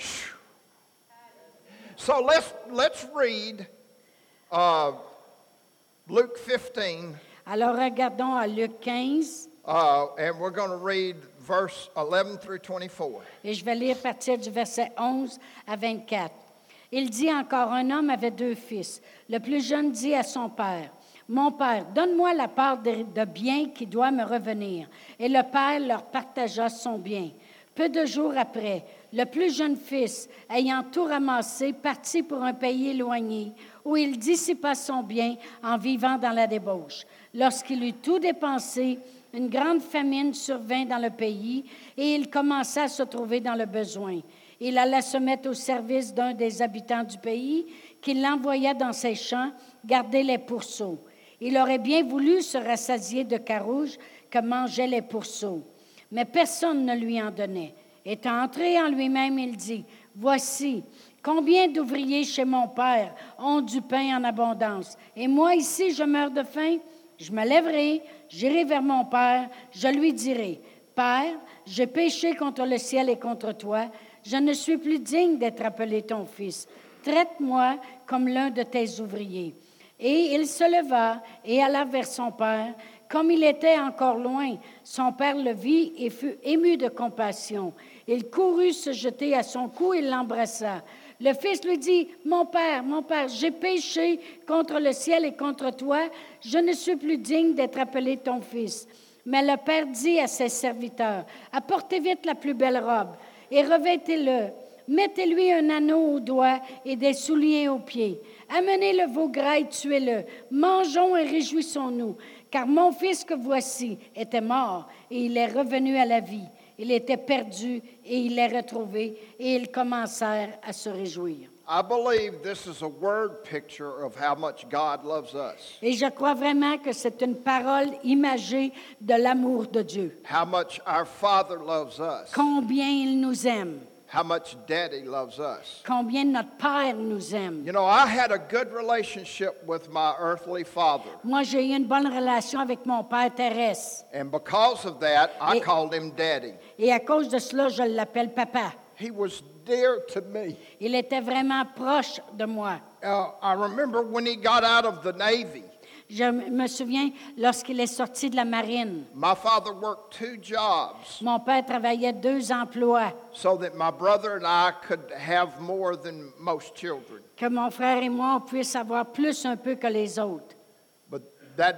So let's, let's read uh, Luke 15, Alors regardons à Luc 15 uh, and we're going to read verse 11 through 24. et je vais lire à partir du verset 11 à 24. Il dit encore, un homme avait deux fils. Le plus jeune dit à son père, Mon père, donne-moi la part de, bien qui doit me revenir. Et le père leur partagea son bien. Peu de jours après, le plus jeune fils, ayant tout ramassé, partit pour un pays éloigné, où il dissipa son bien en vivant dans la débauche. Lorsqu'il eut tout dépensé, une grande famine survint dans le pays et il commença à se trouver dans le besoin. Il alla se mettre au service d'un des habitants du pays qui l'envoya dans ses champs garder les pourceaux. Il aurait bien voulu se rassasier de carouge que mangeaient les pourceaux, mais personne ne lui en donnait. Étant entré en lui-même, il dit, Voici, combien d'ouvriers chez mon Père ont du pain en abondance, et moi ici je meurs de faim. Je me lèverai, j'irai vers mon Père, je lui dirai, Père, j'ai péché contre le ciel et contre toi, je ne suis plus digne d'être appelé ton fils. Traite-moi comme l'un de tes ouvriers. Et il se leva et alla vers son père. Comme il était encore loin, son père le vit et fut ému de compassion. Il courut se jeter à son cou et l'embrassa. Le fils lui dit, Mon père, mon père, j'ai péché contre le ciel et contre toi, je ne suis plus digne d'être appelé ton fils. Mais le père dit à ses serviteurs, Apportez vite la plus belle robe et revêtez-le. Mettez-lui un anneau au doigt et des souliers aux pieds. Amenez le veau gras et tuez-le. Mangeons et réjouissons-nous, car mon fils que voici était mort et il est revenu à la vie. Il était perdu et il est retrouvé et ils commencèrent à se réjouir. I believe this is a word picture of how much God loves us, Et je crois vraiment que c'est une parole imagée de l'amour de Dieu. how much our Father loves us, Combien il nous aime, how much Daddy loves us. combien notre Père nous aime. You know, I had a good relationship with my earthly father, Moi, j'ai eu une bonne relation avec mon Père terrestre. and because of that, I Et- called him Daddy. Et à cause de cela, je l'appelle papa. He was dear to me. Il était vraiment proche de moi. Uh, I remember when he got out of the Navy, Je me souviens lorsqu'il est sorti de la marine. my father worked two jobs Mon père travaillait deux emplois, so that my brother and I could have more than most children. que mon frère et moi on puisse avoir plus un peu que les autres. But that,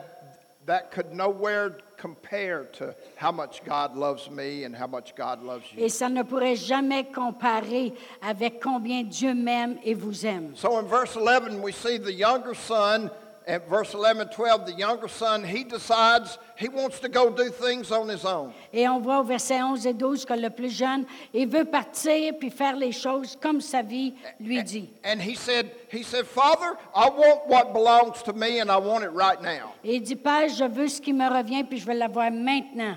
that could nowhere compare to how much God loves me and how much God loves you. Et ça ne pourrait jamais comparer avec combien Dieu m'aime et vous aime. So in verse 11, we see the younger son. At verse 11 12, the younger son, he decides he wants to go do things on his own. Et on voit au verset 11 et 12 que le plus jeune, il veut partir puis faire les choses comme sa vie lui dit. And he said, he said, Father, I want what belongs to me and I want it right now. Et il dit, Père, je veux ce qui me revient puis je veux l'avoir maintenant.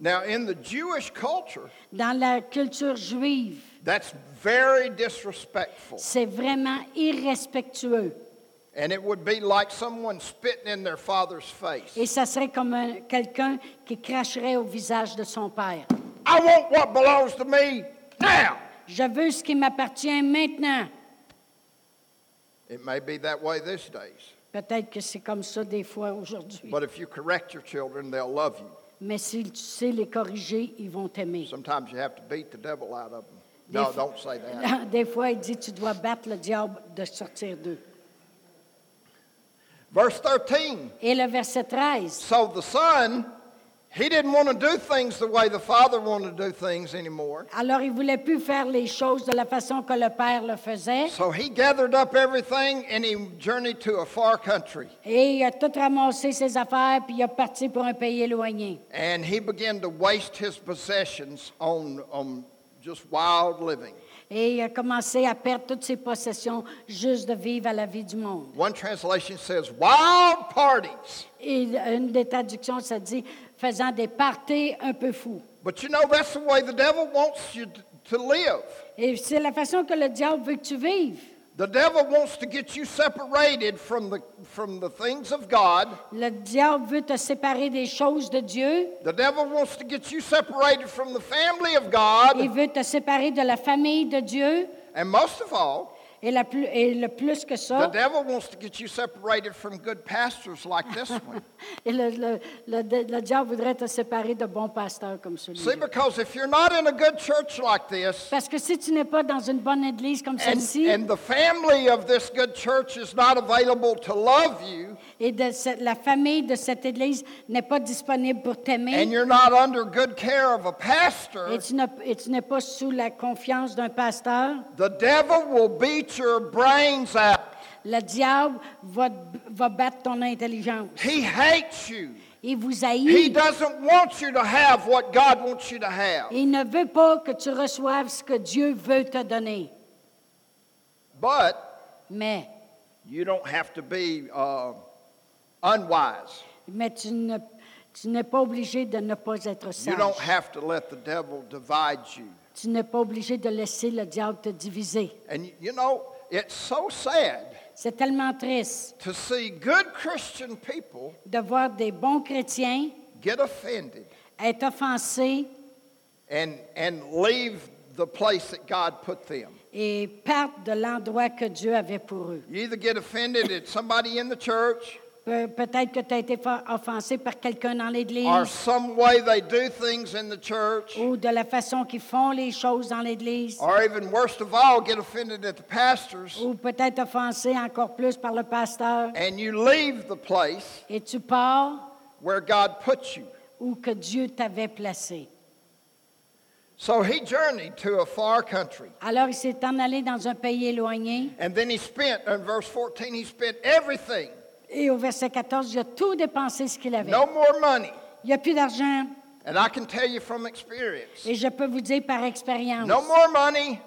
Now, in the Jewish culture, Dans la culture juive, that's very disrespectful. c'est vraiment irrespectueux. And it would be like someone spitting in their father's face. Et ça serait comme un- quelqu'un qui cracherait au visage de son père. I want what belongs to me now. Je veux ce qui m'appartient maintenant. It may be that way these days. Peut-être que c'est comme ça des fois aujourd'hui. But if you correct your children, they'll love you. Mais si tu sais les corriger, ils vont t'aimer. Sometimes you have to beat the devil out of them. Des No, fois- don't say that. Des fois, il dit, tu dois battre le diable de sortir d'eux. Verse 13. Et le verset 13. So the son, he didn't want to do things the way the father wanted to do things anymore. Alors, il voulait plus faire les choses de la façon que le père le faisait. So he gathered up everything and he journeyed to a far country. Et il a tout ramassé ses affaires, puis il est parti pour un pays éloigné. And he began to waste his possessions on, on just wild living. Et il a commencé à perdre toutes ses possessions juste de vivre à la vie du monde. One translation says, wild parties. Et une des traductions, ça dit faisant des parties un peu fous. But you know, that's the way the devil wants you to- live. Et c'est la façon que le diable veut que tu vives. The devil wants to get you separated from the, from the things of God. Le diable veut te séparer des choses de Dieu. The devil wants to get you separated from the family of God. Il veut te séparer de la famille de Dieu. And most of all, Et, la plus, et le plus que The ça, devil wants to get you separated from good pastors like this one. et le, le, le- le diable voudrait te séparer de bons pasteurs comme See, celui-là. because if you're not in a good church like this, Parce que si tu n'es pas dans une bonne église comme and, celle-ci, and the family of this good church is not available to love you, et de la famille de cette église n'est pas disponible pour and t'aimer, you're not under good care of a pastor, et tu n'as- et tu n'es pas sous la confiance d'un pasteur, the devil will beat your brains out. le diable va, va battre ton intelligence. He hates you. Il vous He haït. doesn't want you to have what God wants you to have. Il ne veut pas que tu reçoives ce que Dieu veut te donner. But Mais, you don't have to be uh, unwise. mais tu ne- tu n'es pas obligé de ne pas être You sage. don't have to let the devil divide you. Tu n'es pas obligé de laisser le diable te diviser. And you know, it's so sad C'est tellement triste to see good Christian people de voir des bons chrétiens get offended être offensés and, and leave the place that God put them. et partent de l'endroit que Dieu avait pour eux. You either get offended at somebody in the church Pe- Peut-être que tu as été offensé par quelqu'un dans or l'Église some way they do things in the church, ou de la façon qu'ils font les choses dans l'Église or even worst of all, get offended at the pastors, ou peut-être offensé encore plus par le pasteur and you leave the place et tu pars where God put you. où que Dieu t'avait placé. So he journeyed to a far country. Alors il s'est en allé dans un pays éloigné And then he spent, in verse 14, he spent everything. Et au verset 14, il a tout dépensé ce qu'il avait. No more money. Il n'y a plus d'argent And I can tell you from experience et je peux vous dire par expérience, no more money, tu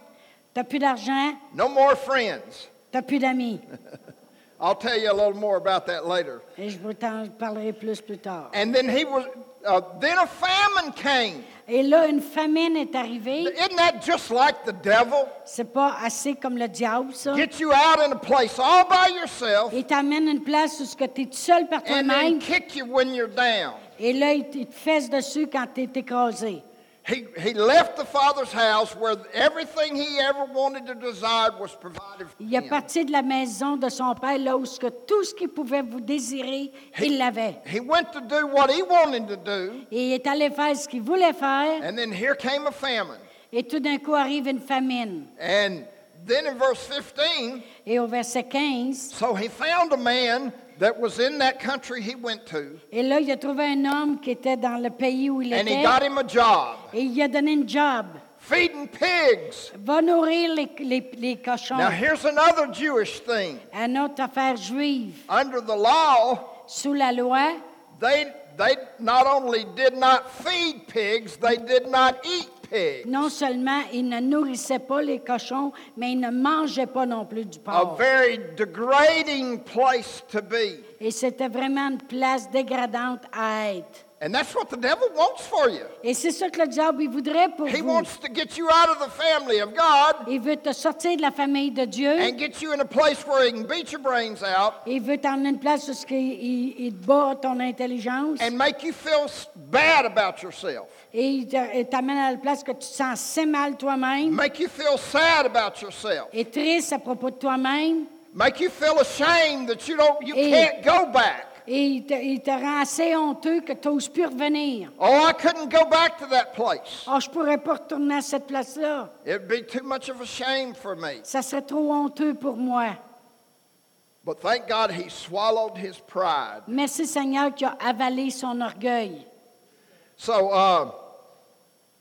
n'as plus d'argent, no more friends. tu n'as plus d'amis. I'll tell you a little more about that later. Et je vous en parlerai plus plus tard. And then he was, uh, then a famine came. Et là, une famine est arrivée. Isn't that just like the devil? C'est pas assez comme le diable, ça. Get you out in a place all by yourself Il t'amène une place où tu es seul par and then toi-même. kick you when you're down. Et là, il te il te fesse dessus quand tu es écrasé. He, he left the father's house where everything he ever wanted or desired was provided for Il est him. parti de la maison de son père, là où ce que tout ce qu'il pouvait vous désirer, il l'avait. He went to do what he wanted to do, Et il est allé faire ce qu'il voulait faire. and then here came a famine. Et tout d'un coup arrive une famine. And then in verse 15, Et au verset 15, so he found a man that was in that country he went to, et là, il a trouvé un homme qui était dans le pays où il and he got him a job Et il lui a donné une job. feeding pigs. Va nourrir les, les, les cochons. Now, here's another Jewish thing. Une autre affaire juive. Under the law, Sous la loi, they, they not only did not feed pigs, they did not eat pigs. non seulement il ne nourrissait pas les cochons, mais il ne mangeait pas non plus du A porc. very degrading place to be. Et c'était vraiment une place dégradante à être. And that's what the devil wants for you. Et c'est ça que le diable il voudrait pour He vous. wants to get you out of the family of God Il veut te sortir de la famille de Dieu. and get you in a place where he can beat your brains out Il veut t'emmener une place où il, il te bat ton intelligence. and make you feel bad about yourself. Et il t'amène à la place que tu te sens si mal toi-même. Make you feel sad about yourself. Et triste à propos de toi-même. Make you feel ashamed that you don't you Et- can't go back. Et il te, il te rend assez honteux que tu n'oses plus revenir. Oh, I couldn't go back to that place. Oh, je pourrais pas retourner à cette place-là. It'd be too much of a shame for me. Ça serait trop honteux pour moi. But thank God he swallowed his pride. Merci Seigneur qui a avalé son orgueil. So, uh,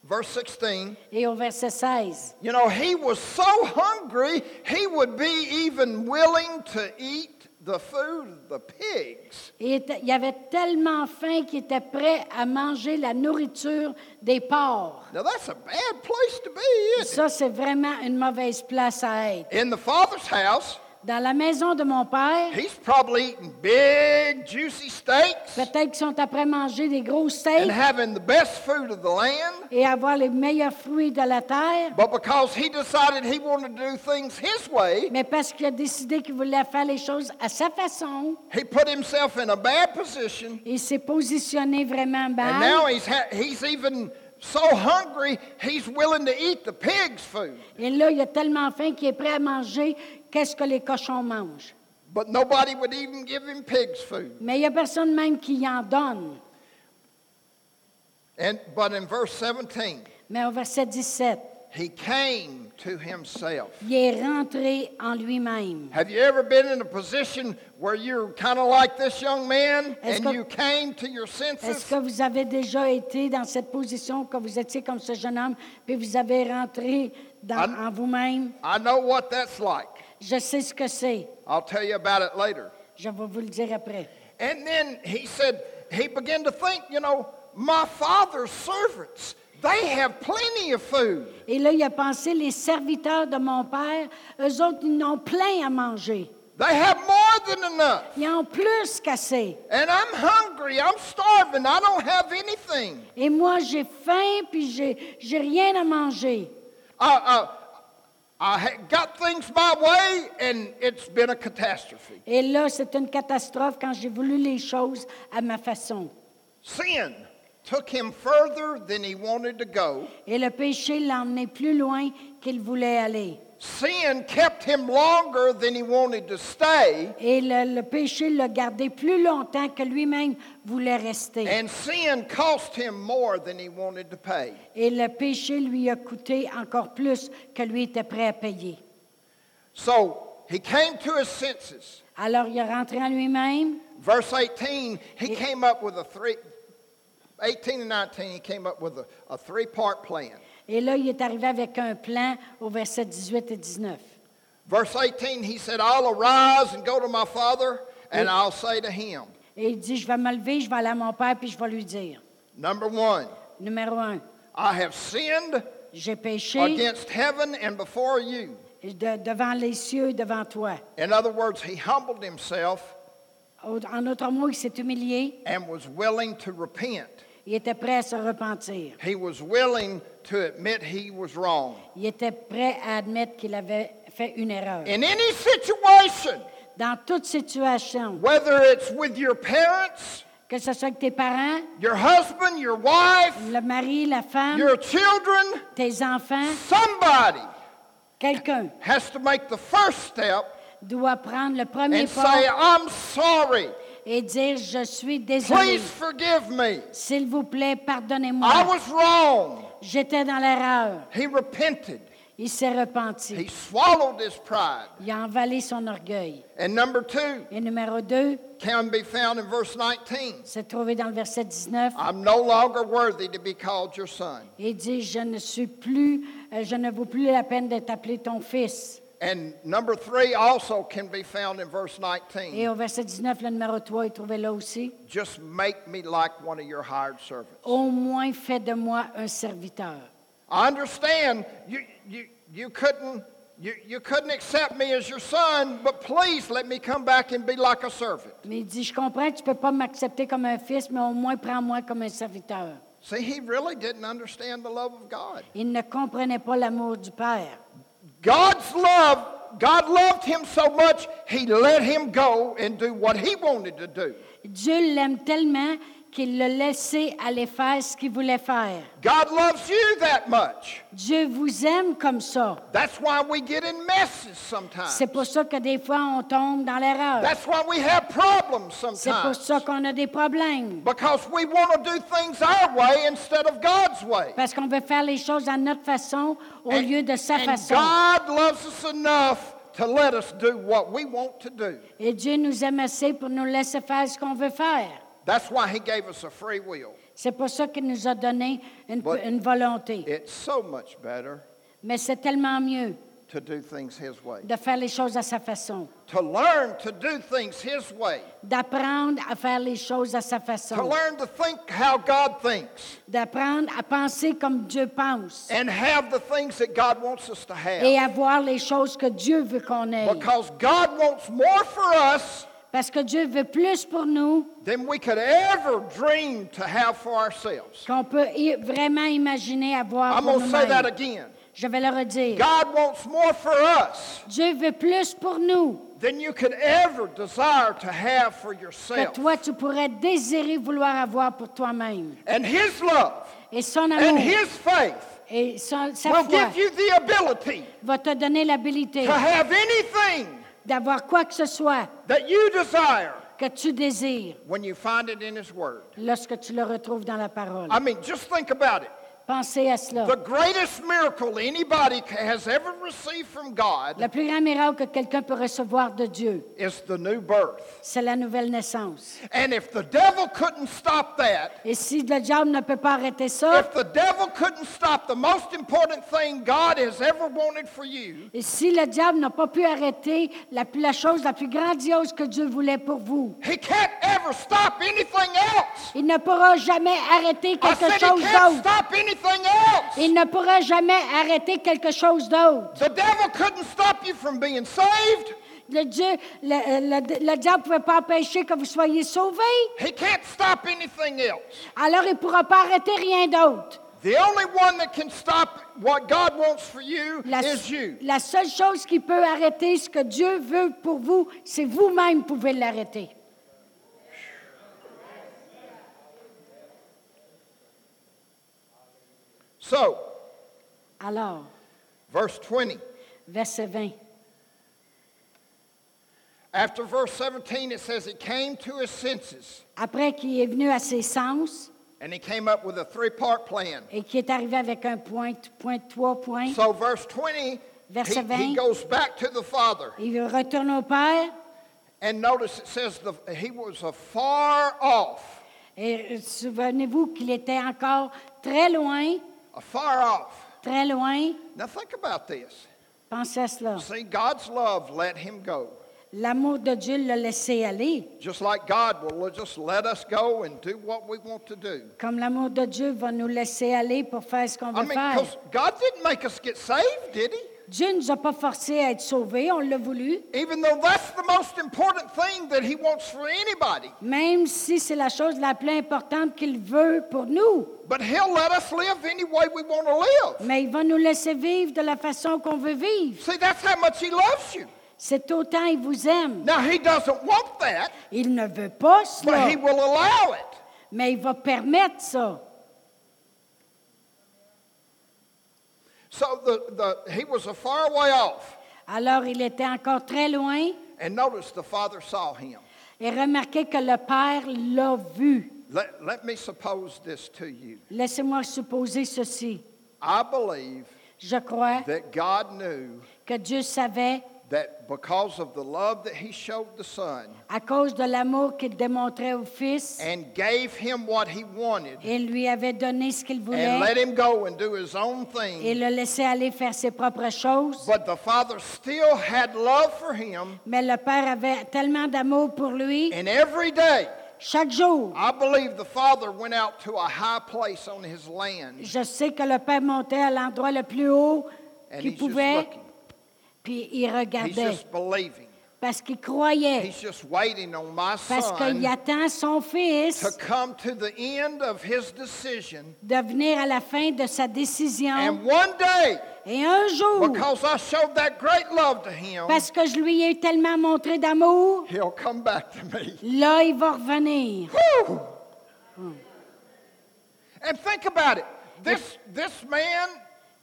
verse 16, Et au verset 16, you know, he was so hungry, he would be even willing to eat the food of the pigs. il, était- il avait tellement faim qu'il était prêt à manger la nourriture des porcs. Now, that's a bad place to be, isn't Ça, c'est vraiment une mauvaise place à être. In the Father's house, Dans la maison de mon père, he's probably eating big, juicy steaks peut-être qu'ils sont après manger des gros and steaks having the best food of the land. et avoir les meilleurs fruits de la terre. But because he decided he wanted to do things his way, Mais parce qu'il a décidé qu'il voulait faire les choses à sa façon, he put himself in a bad position. il s'est positionné vraiment And mal. now he's, ha- he's even so hungry he's willing to eat the pig's food. Et là, il a tellement faim qu'il est prêt à manger qu'est-ce que les cochons mangent. But nobody would even give him pig's food. Mais il n'y a personne même qui y en donne. And but in verse 17, Mais au verset 17, he came to himself. il est rentré en lui-même. Have you ever been in a position where you're kind of like this young man Est-ce and que- you came to your Est-ce senses? que vous avez déjà été dans cette position, que vous étiez comme ce jeune homme, puis vous avez rentré dans- Ah. en vous-même? I know what that's like. Je sais ce que c'est. I'll tell you about it later. Je vais vous le dire après. And then he said, he began to think, you know, my father's servants, they have plenty of food. Et là, il a pensé, les serviteurs de mon père, eux autres, ils n'ont plein à manger. They have more than enough. Ils ont plus qu'assez. And I'm hungry. I'm starving. I don't have anything. Et moi, j'ai faim, puis j'ai, j'ai rien à manger. I, got things my way, and it's been a catastrophe. Et là, c'est une catastrophe quand j'ai voulu les choses à ma façon. Sin took him further than he wanted to go. Et le péché l'a emmené plus loin qu'il voulait aller. Sin kept him longer than he wanted to stay. Et le, le péché l'a gardé plus longtemps que lui-même voulait rester. And sin cost him more than he wanted to pay. Et le péché lui a coûté encore plus que lui était prêt à payer. So he came to his senses. Alors il est rentré en lui-même. Verse 18, he came up with a three, 18 and 19, he came up with a, a three part plan. Et là, il est arrivé avec un plan au verset 18 et 19. Verse 18, he said, I'll arise and go to my father, and I'll say to him, Et il dit, je vais me lever, je vais aller à mon père, puis je vais lui dire. Number one, Numéro un, I have sinned j'ai péché against heaven and before you. de- devant les cieux et devant toi. In other words, he humbled himself Au- En autre mot, il s'est humilié, and was willing to repent. Il était prêt à se repentir. He was willing to admit he was wrong. Il était prêt à admettre qu'il avait fait une erreur. In any situation, Dans toute situation, whether it's with your parents, que ce soit avec tes parents, your husband, your wife, le mari, la femme, your children, tes enfants, somebody quelqu'un has to make the first step doit prendre le premier and say, pas I'm sorry. Et dire, je suis désolé. Please forgive me. S'il vous plaît, I pardonnez-moi. was wrong. J'étais dans l'erreur. He repented. Il s'est He repenti. swallowed his pride. Il a envalé son orgueil. And number two Et numéro 2, can be found in verse 19. c'est trouvé dans le verset 19. I'm no longer worthy to be called your son. Il dit, je ne suis plus, euh, je ne vaux plus la peine d'être appelé ton fils. And number three also can be found in verse 19. Et 19. au verset 19, le numéro 3 est trouvé là aussi. Just make me like one of your hired servants. Au moins, fais de moi un serviteur. I understand you, you, you, couldn't, you, you couldn't accept me as your son, but please let me come back and be like a servant. Mais il dit, je comprends tu peux pas m'accepter comme un fils, mais au moins prends-moi comme un serviteur. See, he really didn't understand the love of God. Il ne comprenait pas l'amour du Père. God's love, God loved him so much, he let him go and do what he wanted to do. Dieu l'aime tellement qu'il l'a laissé aller faire ce qu'il voulait faire. God loves you that much. Dieu vous aime comme ça. That's why we get in messes sometimes. C'est pour ça que des fois, on tombe dans l'erreur. That's why we have problems C'est pour sometimes. ça qu'on a des problèmes. Because we want to do things our way instead of God's way. Parce qu'on veut faire les choses à notre façon au And- lieu de sa and façon. God loves us enough to let us do what we want to do. Et Dieu nous aime assez pour nous laisser faire ce qu'on veut faire. That's why He gave us a free will. C'est pour ça qu'il nous a donné une, But- une volonté. It's so much better Mais c'est tellement mieux to do things His way. de faire les choses à sa façon, To learn to do things His way. d'apprendre à faire les choses à sa façon, To learn to think how God thinks. d'apprendre à penser comme Dieu pense And have the things that God wants us to have. et à voir les choses que Dieu veut qu'on ait. Because God wants more for us Parce que Dieu veut plus pour nous than we could ever dream to have for ourselves. qu'on peut i- vraiment imaginer avoir I'm pour going to say that nous-mêmes. again. Je vais le redire. God wants more for us Dieu veut plus pour nous than you could ever desire to have for que yourself. toi, tu pourrais désirer vouloir avoir pour toi-même. And His love Et son and amour His faith et son- sa will foi give you the ability va te donner l'habilité to have anything d'avoir quoi que ce soit that you desire que tu désires when you find it in His Word. lorsque tu le retrouves dans la parole. I mean, just think about it. Pensez à cela. The greatest miracle anybody ca- has ever received from God Le plus grand miracle que quelqu'un peut recevoir de Dieu, is the new birth. c'est la nouvelle naissance. And if the devil couldn't stop that, Et si le diable ne peut pas arrêter ça, if the devil couldn't stop the most important thing God has ever wanted for you, et si le diable n'a pas pu arrêter la, la chose la plus grandiose que Dieu voulait pour vous, he can't ever stop anything else. il ne pourra jamais arrêter I quelque said he chose can't d'autre. stop anything else. Il ne pourra jamais arrêter quelque chose d'autre. Le, Dieu, le, euh, le- le diable ne pouvait pas empêcher que vous soyez sauvés. He can't stop anything else. Alors il ne pourra pas arrêter rien d'autre. The only one that can stop what God wants for you La, is you. la seule chose qui peut arrêter ce que Dieu veut pour vous, c'est vous-même pouvez l'arrêter. So, Alors, verse 20. verset 20. After verse 17, it says, He came to his senses Après qu'il est venu à ses sens and he came up with a three part plan. et qu'il est arrivé avec un point, point trois points, So, verse 20, Verset he, he goes back to the Father. il retourne au Père And notice it says the, he was afar off. et souvenez-vous qu'il était encore très loin, Afar off. très loin. Now, think about this. Pensez à cela. See, God's love let him go. L'amour de Dieu l'a laissé aller, Just like God will just let us go and do what we want to do. comme l'amour de Dieu va nous laisser aller pour faire ce qu'on I veut mean, faire. because God didn't make us get saved, did He? Dieu ne nous a pas forcés à être sauvés, on l'a voulu, Even though that's the most important thing that He wants for anybody. même si c'est la chose la plus importante qu'il veut pour nous. But He'll let us live any way we want to live. Mais il va nous laisser vivre de la façon qu'on veut vivre. See, that's how much He loves you. C'est autant il vous aime. Now, He doesn't want that, Il ne veut pas but cela, He will allow it. mais il va permettre ça. So the, the, He was a far way off. Alors il était encore très loin And notice the Father saw Him. et remarquez que le Père l'a vu. Let, let me suppose this to you. Laissez-moi supposer ceci. I believe Je crois that God knew que Dieu savait, that because of the love that He showed the Son à cause de l'amour qu'il démontrait au Fils, and gave Him what He wanted il lui avait donné ce qu'il and voulait let Him go and do His own et thing, le laissait aller faire ses propres choses. but the Father still had love for Him, Mais le Père avait tellement d'amour pour lui. and every day, Chaque jour, I believe the Father went out to a high place on His land je sais que le Père montait à l'endroit le plus haut and qu'il pouvait. Puis il He's regardait just believing. parce qu'il croyait, He's just waiting on my parce qu'il son attend son to Fils come to the end of his decision. de venir à la fin de sa décision. And one day, Et un jour, because I showed that great love to him, parce que je lui ai tellement montré d'amour, he'll come back to me. là, il va revenir. And think about it. This, this man,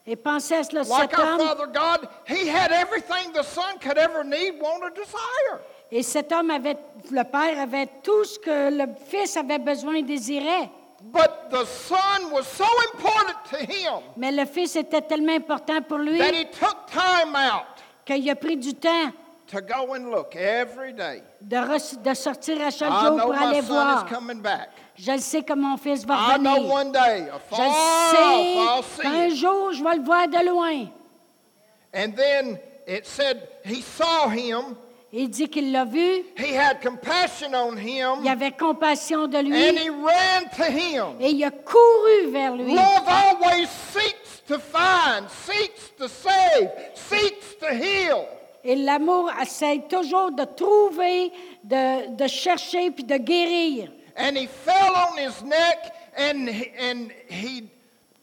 Et pensez à cela, like cet our homme, Father God, he had everything the Son could ever need, want, or desire. et cet homme avait, le Père avait tout ce que le Fils avait besoin et désirait. But the Son was so important to him Mais le Fils était tellement important pour lui that he took time out qu'il a pris du temps to go and look every day. de, re- de sortir à chaque I jour know pour my aller son voir. is coming back. Je le sais que mon fils va I know revenir. one day, a Je le sais I'll qu'un it. jour, je vais le voir de loin. And then it said he saw him. Il dit qu'il l'a vu, He had compassion on il him, avait compassion de and lui he ran to him. et il a couru vers lui. Love always seeks to find, seeks to save, seeks to heal. Et l'amour essaie toujours de trouver, de, de chercher puis de guérir. And he fell on his neck and he, and he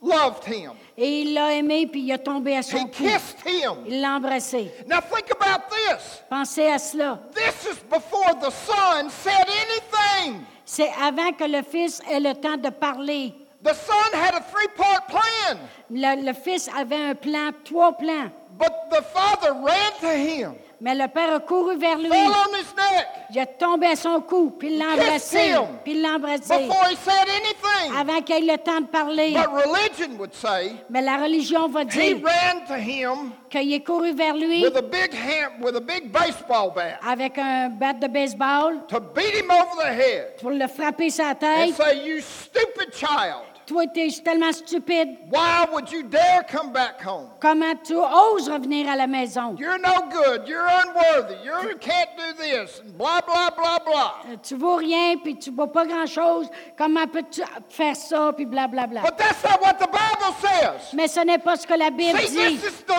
loved him. Et il l'a aimé, puis il a tombé à He son cou. kissed him. Il l'a embrassé. Now think about this. Pensez à cela. This is before the son said anything. C'est avant que le Fils ait le temps de parler. The son had a three part plan, Le, le Fils avait un plan, trois plans. but the father ran to him, Mais le Père a couru vers lui. fell on his neck Il a tombé à son cou, puis il l'a embrassé. Puis il l'a embrassé. before he said anything. Avant qu'il ait le temps de parler. But religion would say Mais la religion va he dire ran to him qu'il est couru vers lui with a big hand, with a big baseball bat avec un bat de baseball to beat him over the head pour le frapper sa and tête. say, "You stupid child! Toi, tu es tellement stupide? Why would you dare come back home? Comment tu oses revenir à la maison? You're no good. You're unworthy. You can't do this." Blah blah blah blah. Euh, Tu vaux rien, puis tu vaux pas grand-chose. Comment peux-tu faire ça, puis blablabla. But that's not what the Bible says. Mais ce n'est pas ce que la Bible See, dit. this is the.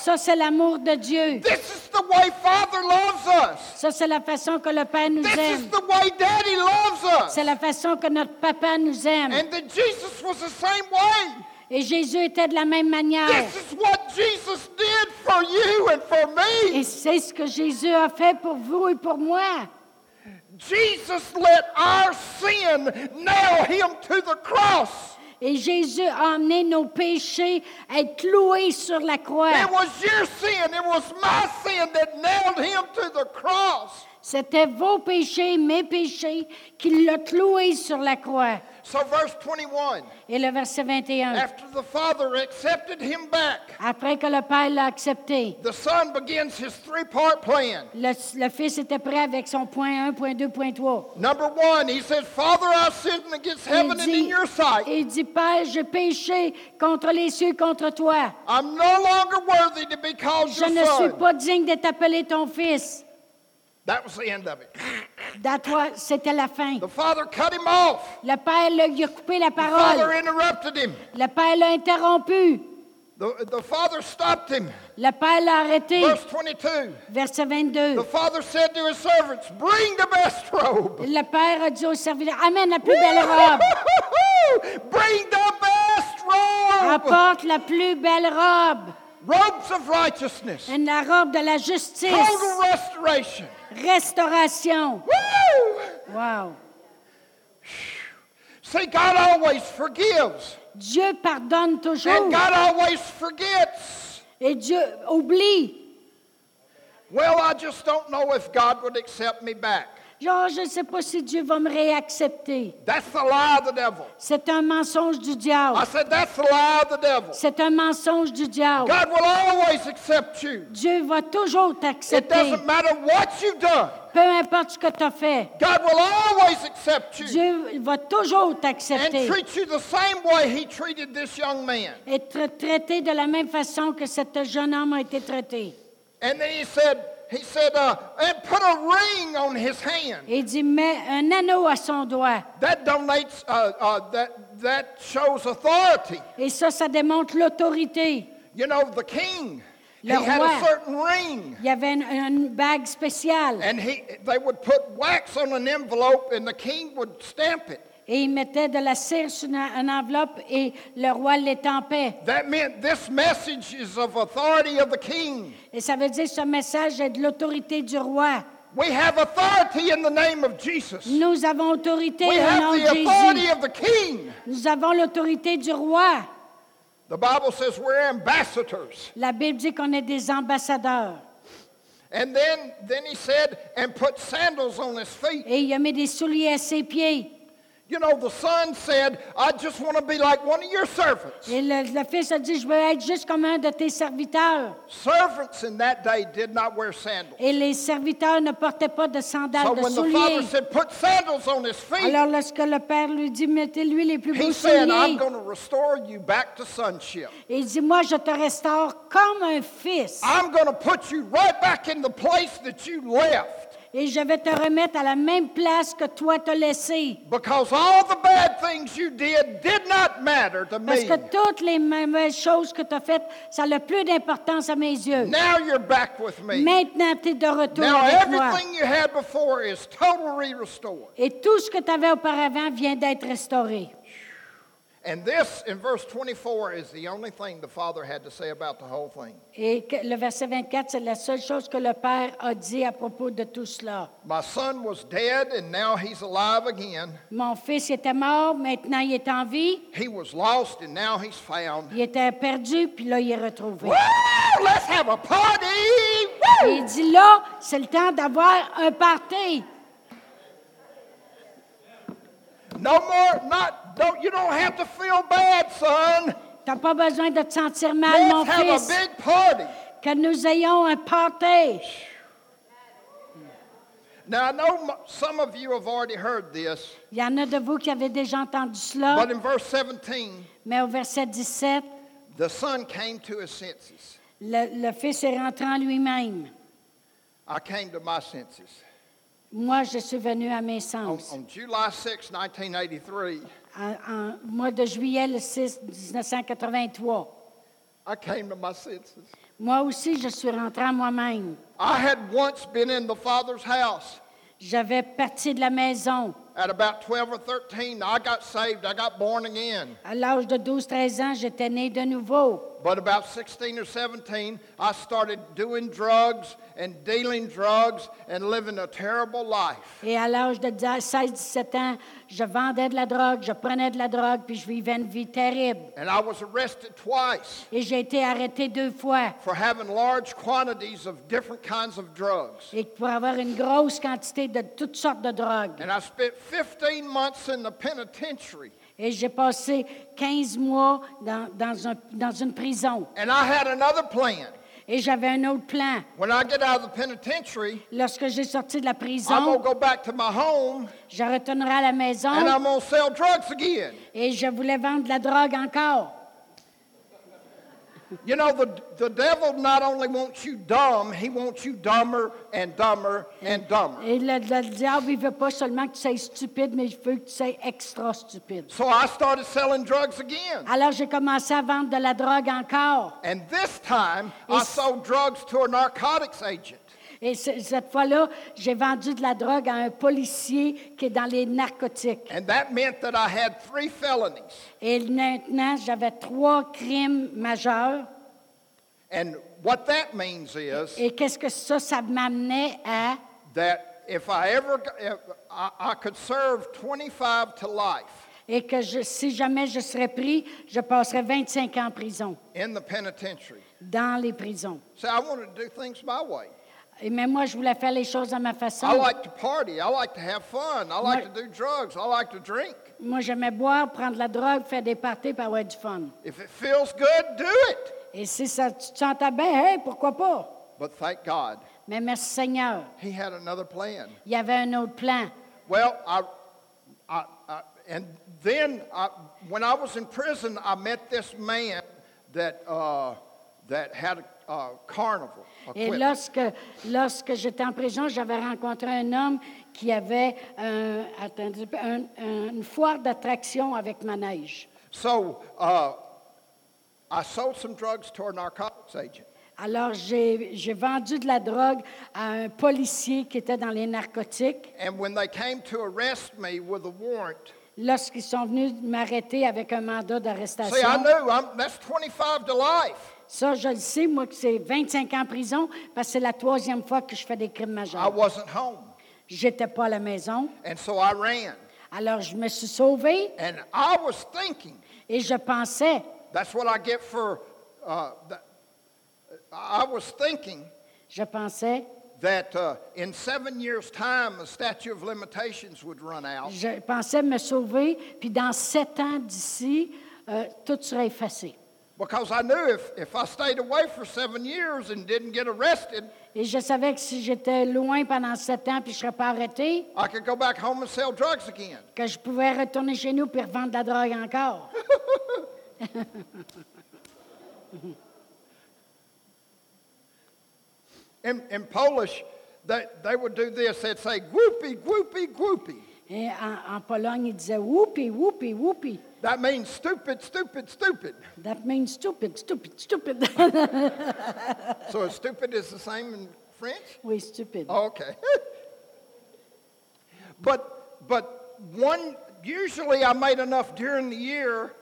Ça, c'est l'amour de Dieu. This is the way Father loves us. Ça, c'est la façon que le Père nous This is aime. the way Daddy loves us. C'est la façon que notre papa nous aime. And that Jesus was the same way. Et Jésus était de la même manière. This is what Jesus did for you and for Et me. c'est ce que Jésus a fait pour vous et pour moi. Jesus let our sin nail him to the cross. Et Jésus a emmené nos péchés à être cloués sur la croix. It was your sin, it was my sin that nailed him to the cross. C'était vos péchés, mes péchés, qui l'ont cloué sur la croix. So, verse 21 Et le verset 21. after the Father accepted him back, Après que le Père l'a accepté, the Son begins his three part plan. le, le Fils était prêt avec son point 1, point 2, point 3. Number one, he says, Father, I've sinned against Il heaven and in dit, your sight. il dit, Père, j'ai péché contre les cieux, contre toi. I'm no longer worthy to be called Je your ne suis son. pas digne d'être appelé ton fils. That was the end of it. Dans toi, c'était la fin. The father cut him off. Le Père lui a coupé la The father parole. interrupted him. Le Père l'a interrompu. The, the father stopped him. Le Père l'a arrêté. Verse 22. Verset The 22. father said to his servants, Bring the best robe. Le Père a dit au serviteur, amène la plus belle robe. Bring the best robe. Apporte la plus belle robe. Robes of righteousness. Une la robe de la justice. Total restoration. Restauration. Woo! Wow. See, God always forgives. Dieu pardonne toujours. And God always forgets. Et Dieu oublie. Well, I just don't know if God would accept me back. Genre, je ne sais pas si Dieu va me réaccepter. That's the lie of the devil. C'est un mensonge du I diable. said, that's the lie of the devil. C'est un mensonge du diable. God will always accept you. Dieu va toujours It t'accepter. doesn't matter what you've done. Peu importe ce que tu as fait. God will always accept you Dieu va toujours and t'accepter treat you the same way he treated this young man. et te traiter de la même façon que cet jeune homme a été traité. And then he said, he said, uh, and put a ring on his hand. Il dit, mets un anneau à son doigt. That donates, uh, uh, that, that shows authority. Et ça, ça démontre l'autorité. You know, the king, he Le had a certain ring. Il y avait une, une bague spéciale And he, they would put wax on an envelope and the king would stamp it. Et il mettait de la cire sur une, enveloppe et le roi l'étampait. That meant this message is of authority of the king. Et ça veut dire que ce message est de l'autorité du roi. We have authority in the name of Jesus. Nous avons autorité We au nom have de the authority Jésus. of the king. Nous avons l'autorité du roi. The Bible says we're ambassadors. La Bible dit qu'on est des ambassadeurs. And then, then he said, and put sandals on his feet. Et il a mis des souliers à ses pieds. You know, the son said, I just want to be like one of your servants. Et le, le fils a dit, je veux être juste comme un de tes serviteurs. Servants in that day did not wear sandals. Et les serviteurs ne portaient pas de sandales, So de when the father said, put sandals on his feet, Alors lorsque le père lui dit, mettez-lui les plus beaux he said, I'm going to restore you back to sonship. et il dit, moi je te restaure comme un fils. I'm going to put you right back in the place that you left. Et je vais te remettre à la même place que toi t'as laissé. Because all the bad things you did did not matter to Parce me. que toutes les mauvaises choses que tu as faites, ça n'a plus d'importance à mes yeux. Now you're back with me. Maintenant, tu es de retour Now avec moi. everything you had before is totally restored. Et tout ce que tu avais auparavant vient d'être restauré. And this, in verse 24, is the only thing the father had to say about the whole thing. Et le verset 24, c'est la seule chose que le Père a dit à propos de tout cela. My son was dead, and now he's alive again. Mon fils était mort, maintenant il est en vie. He was lost, and now he's found. Il était perdu, puis là, il est retrouvé. Woo! Let's have a party! Et Woo! il dit là, c'est le temps d'avoir un party. No more, not, don't, you don't have to feel bad, son. T'as pas besoin de te sentir mal, mon Let's have a big party. Que nous ayons un party. Now, I know some of you have already heard this, Il y en a de vous qui avez déjà entendu cela, but in verse 17, mais au verset 17, the son came to his senses. le, le fils est rentré en lui-même. I came to my senses. Moi, je suis venu à mes On, sens. on July 6, 1983, En, en mois de juillet le 6 1983. I came to my senses. Moi aussi, je suis rentré à moi-même. I had once been in the Father's house. J'avais parti de la maison. At about 12 or 13, I got saved. I got born again. À l'âge de 12-13 ans, j'étais né de nouveau. But about 16 or 17, I started doing drugs and dealing drugs and living a terrible life. Et à l'âge de 16-17 ans, je vendais de la drogue, je prenais de la drogue, puis je vivais une vie terrible. And I was arrested twice Et j'ai été arrêté deux fois. for having large quantities of different kinds of drugs. Et pour avoir une grosse quantité de toutes sortes de drogues. And I spent 15 months in the penitentiary. Et j'ai passé 15 mois dans, dans, un- dans une prison. And I had another plan. Et j'avais un autre plan. When I get out of the penitentiary, Lorsque j'ai sorti de la I'm prison, go back to my home je retournerai à la maison and I'm going to sell drugs again. et je voulais vendre de la drogue encore. You know, the, the devil not only wants you dumb, he wants you dumber and dumber and dumber. Et le, le diable, il veut pas seulement que tu sois stupide, mais il veut que tu sois extra stupide. So I started selling drugs again. Alors j'ai commencé à vendre de la drogue encore. And this time, I sold drugs to a narcotics agent. Et ce- cette fois-là, j'ai vendu de la drogue à un policier qui est dans les narcotiques. And that meant that I had three felonies. Et maintenant, j'avais trois crimes majeurs. And what that means is Et qu'est-ce que ça, ça m'amenait à? that if I ever, g- if I, I could serve 25 to life et que je- si jamais je serais pris, je passerais 25 ans en prison, in the penitentiary. dans les prisons. So I wanted to do things my way. Et mais moi, je voulais faire les choses à ma façon. I like to party. I like to have fun. I like to do drugs. I like to drink. Moi, j'aimais boire, prendre la drogue, faire des parties, pour avoir du fun. If it feels good, do it. Et si ça, tu te sentais bien, hey, pourquoi pas? But thank God, Mais merci Seigneur, he had another plan. il y avait un autre plan. Well, I, I, I and then I, when I was in prison, I met this man that uh, that had a uh, carnival. Et lorsque, lorsque j'étais en prison, j'avais rencontré un homme qui avait un- attendez, un- un- une foire d'attraction avec manège. So uh, I sold some drugs to a narcotics agent. Alors, j'ai vendu de la drogue à un policier qui était dans les narcotiques. And when they came to arrest me with a warrant, Lorsqu'ils sont venus m'arrêter avec un mandat d'arrestation, knew I'm, that's 25 to life. ça, je le sais, moi, que c'est 25 ans en prison, parce que c'est la troisième fois que je fais des crimes I majeurs. wasn't home. J'étais pas à la maison. And so I ran. Alors, je me suis sauvée And I was thinking, et je pensais, that's what I get for, uh, that, I was thinking je pensais, that uh, in seven years' time, the statute of limitations would run out. je pensais me sauver, puis dans sept ans d'ici, euh, tout serait effacé. Because I knew if, if I stayed away for seven years and didn't get arrested, Et je savais que si j'étais loin pendant sept ans puis je ne serais pas arrêté, I could go back home and sell drugs again. que je pouvais retourner chez nous puis revendre de la drogue encore. In, in Polish, they, they would do this. They'd say, whoopee, whoopee, whoopee. Et en, en Pologne, ils disaient whoopie, whoopie, whoopie. That means stupid, stupid, stupid. That means stupid, stupid, stupid. So stupid is the same in French? oui, stupid. Okay. but but one usually I made enough during the year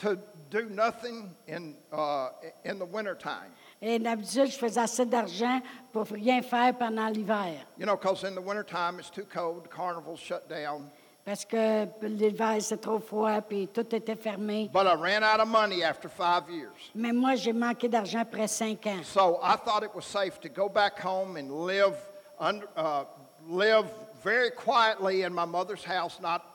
to do nothing in, uh, in the wintertime. Et d'habitude, je faisais assez d'argent pour rien faire pendant l'hiver. You know, because in the wintertime it's too cold, the carnivals shut down. Parce que l'hiver, c'est trop froid, puis tout était fermé. But I ran out of money after five years. Mais moi, j'ai manqué d'argent après cinq ans. So I thought it was safe to go back home and live, under, uh, live very quietly in my mother's house, not contact friends or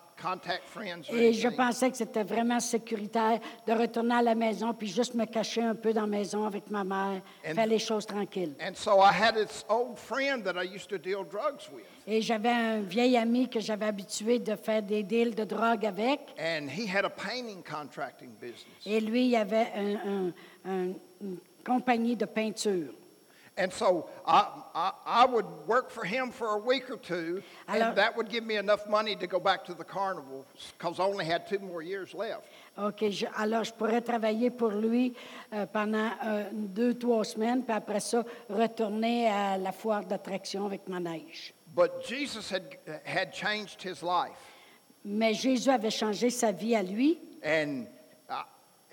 Et je pensais que c'était vraiment sécuritaire de retourner à la maison, puis juste me cacher un peu dans la maison avec ma mère, And- faire les choses tranquilles. And so I had this old friend that I used to deal drugs with. Et j'avais un vieil ami que j'avais habitué de faire des deals de drogue avec. And he had a painting contracting business. Et lui, il avait un- un- un- une compagnie de peinture. And so I, I, I would work for him for a week or two, Alors- and that would give me enough money to go back to the carnival because I only had two more years left. OK, je- alors je pourrais travailler pour lui euh, pendant euh, deux, trois semaines, puis après ça, retourner à la foire d'attraction avec ma neige. But Jesus had, had changed his life, Mais Jésus avait changé sa vie à lui. and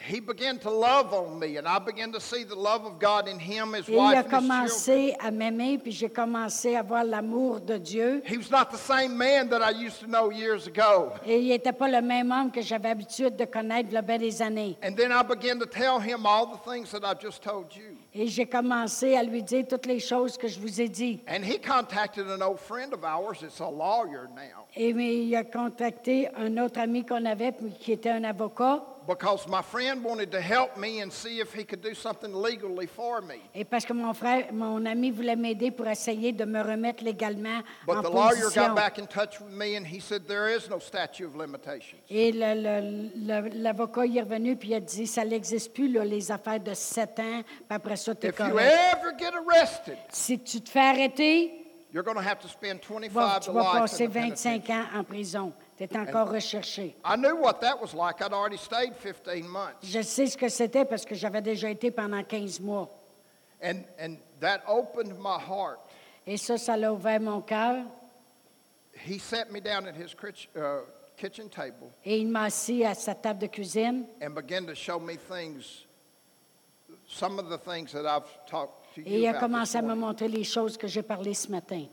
he began to love on me, and I began to see the love of God in him, his Et il a wife, and his children. commencé à m'aimer, puis j'ai commencé à voir l'amour de Dieu. He was not the same man that I used to know years ago. Et il n'était pas le même homme que j'avais l'habitude de connaître il y a des années. And then I began to tell him all the things that I've just told you. Et j'ai commencé à lui dire toutes les choses que je vous ai dit. And he contacted an old friend of ours it's a lawyer now Et il a contacté un autre ami qu'on avait, puis qui était un avocat. Because my friend wanted to help me and see if he could do something legally for me. Et parce que mon frère, mon ami voulait m'aider pour essayer de me remettre légalement en But the lawyer position. got back in touch with me and he said there is no statute of limitations. Et le- le- le- l'avocat il est revenu puis il a dit ça n'existe plus là, les affaires de 7 ans, puis après ça tu es If you correct. ever get arrested, Si tu te fais arrêter, you're going to have to spend tu vas, 25 tu to vas life passer in the 25 penitentiary. ans en prison. Tu es encore recherché. I knew what that was like. I'd already stayed 15 months. Je sais ce que c'était parce que j'avais déjà été pendant 15 mois. And, and that opened my heart. Et ça, ça l'a ouvert mon cœur. He sat me down at his uh, kitchen table Et il m'a assis à sa table de cuisine. and began to show me things, some of the things that I've talked to Et il a about, commencé this à me morning, montrer les choses que j'ai parlé ce matin.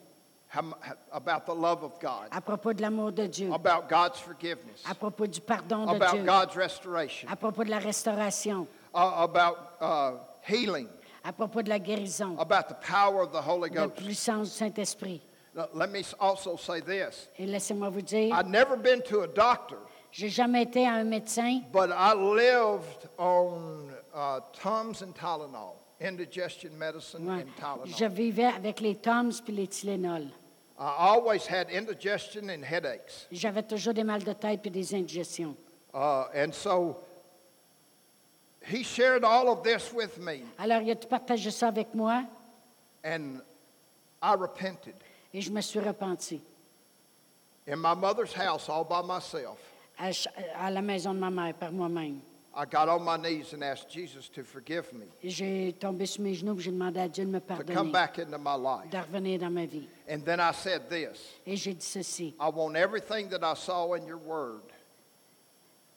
About the love of God, À propos de l'amour de Dieu. about God's forgiveness, À propos du pardon de about Dieu. God's restoration, À propos de la restauration. uh, about uh, healing, À propos de la guérison. about the power of the Holy De la Ghost. puissance du Saint-Esprit. Now, let me also say this Et laissez-moi vous dire, I'd never been to a doctor, j'ai jamais été à un médecin, but I lived on uh, Tums and Tylenol, indigestion medicine Ouais. and Tylenol. Je vivais avec les Toms puis les Tylenol. I always had indigestion and headaches. J'avais toujours des mal de tête puis des indigestions. Uh, and so he shared all of this with me, Alors, il a tout partagé ça avec moi and I repented et je me suis repenti in my mother's house all by myself. à, ch- à la maison de ma mère par moi-même. I got on my knees and asked Jesus to forgive me, J'ai tombé sur mes genoux et j'ai demandé à Dieu de me to come pardonner, back into my life. de revenir dans ma vie. And then I said this Et j'ai dit ceci. I want everything that I saw in your word.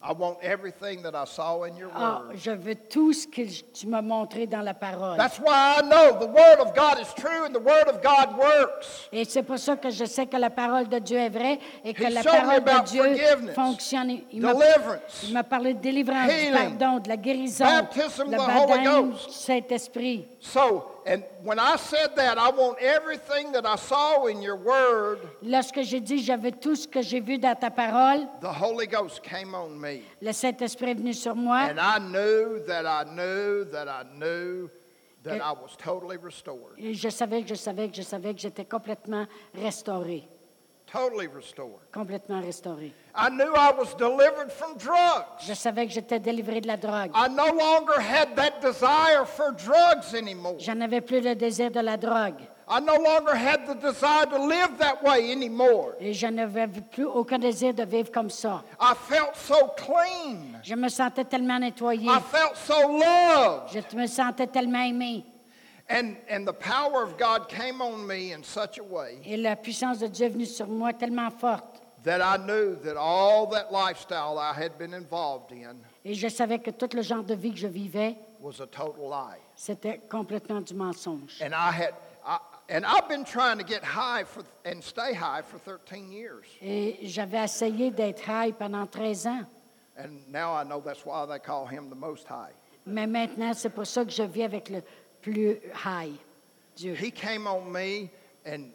I want everything that I saw in your Ah, je veux tout ce que tu m'as montré dans la parole. That's why I know the word of God is true and the word of God works. Et c'est pour ça que je sais que la parole de Dieu est vraie et que He la showed me parole about de Dieu forgiveness, fonctionne. Il m'a Deliverance. il m'a parlé de délivrance, du healing, pardon, de la guérison, baptism le of the Holy baptême Ghost. du Saint-Esprit. So, and when I said that, I want everything that I saw in your word, Lorsque j'ai dit j'avais tout ce que j'ai vu dans ta parole, the Holy Ghost came on me. le Saint-Esprit est venu sur moi And I knew that I knew that I knew that I was totally restored. et je savais que je savais que je savais que j'étais complètement restauré, Totally restored. complètement restauré. I knew I was delivered from drugs. Je savais que j'étais délivré de la drogue. I no longer had that desire for drugs anymore. Je n'avais plus le désir de la drogue I no longer had the desire to live that way anymore. et je n'avais plus aucun désir de vivre comme ça. I felt so clean. Je me sentais tellement nettoyé. I felt so loved. Je me sentais tellement aimé. Et la puissance de Dieu est venue sur moi tellement forte that I knew that all that lifestyle I had been involved in Et je savais que tout le genre de vie que je vivais, was a total lie. c'était complètement du mensonge. And I had, I, and I've been trying to get high for, and stay high for 13 years. Et j'avais essayé d'être high pendant 13 ans. And now I know that's why they call him the Most High. Mais maintenant, c'est pour ça que je vis avec le plus high, Dieu. He came on me, and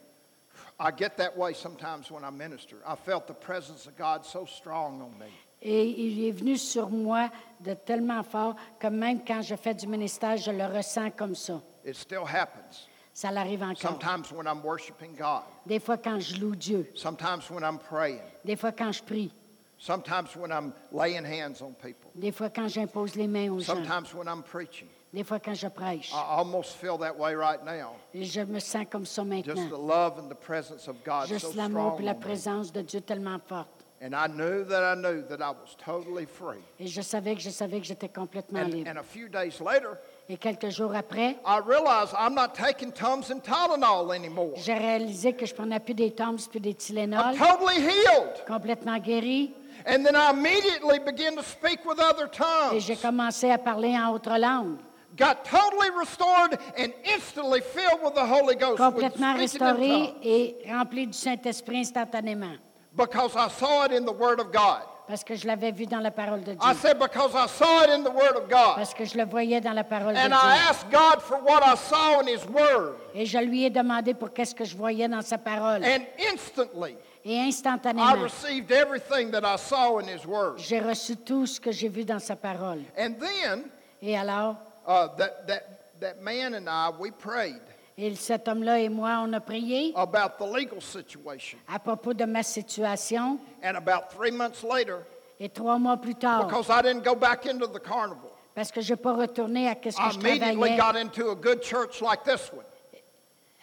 I get that way sometimes when I minister. I felt the presence of God so strong on me. Et il est venu sur moi de tellement fort que même quand je fais du ministère, je le ressens comme ça. It still happens. Ça l'arrive encore. Sometimes when I'm worshiping God, Des fois quand je loue Dieu, sometimes when I'm praying, des fois quand je prie, sometimes when I'm laying hands on people, des fois quand j'impose les mains aux gens, sometimes when I'm preaching. Des fois quand je prêche. I almost feel that way right now. Et je me sens comme ça Just the maintenant. love and the presence of God so Juste l'amour strong. et la on me. présence de Dieu tellement forte. And I knew that I knew that I was totally free. Et je savais que je savais que j'étais complètement And, libre. and a few days later, Et quelques jours après, I realized I'm not taking Tums and Tylenol anymore. j'ai réalisé que je prenais plus des Toms puis des I'm Tylenol, totally healed. complètement guéri. And then I immediately began to speak with other Et tongues. j'ai commencé à parler en autre langue. Got totally restored and instantly filled with the Holy Ghost. complètement restauré et rempli du Saint-Esprit instantanément. Because I saw it in the Word of God. Parce que je l'avais vu dans la parole de Dieu. I said, because I saw it in the Word of God. Parce que je le voyais dans la parole de And I Dieu. asked God for what I saw in His Word. Et je lui ai demandé pour qu'est-ce que je voyais dans sa parole. And instantly, Et instantanément. I received everything that I saw in His Word. j'ai reçu tout ce que j'ai vu dans sa parole. And then, Et alors, uh, that, that, that man and I, we prayed et cet homme-là et moi, on a prié about the legal situation. à propos de ma situation. And about three months later, Et trois mois plus tard, because I didn't go back into the carnival, parce que je n'ai pas retourné à ce que I je immediately travaillais, got into a good church like this one.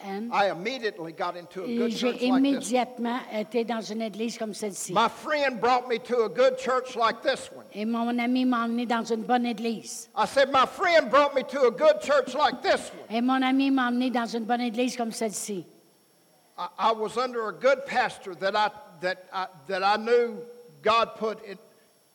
I immediately got into a good j'ai church like this été dans une église comme celle-ci. My friend brought me to a good church like this one. Et mon ami m'a emmené dans une bonne église. I said, My friend brought me to a good church like this one. Et mon ami m'a emmené dans une bonne église comme celle-ci. I, I was under a good pastor that I, that I, that I knew God put in,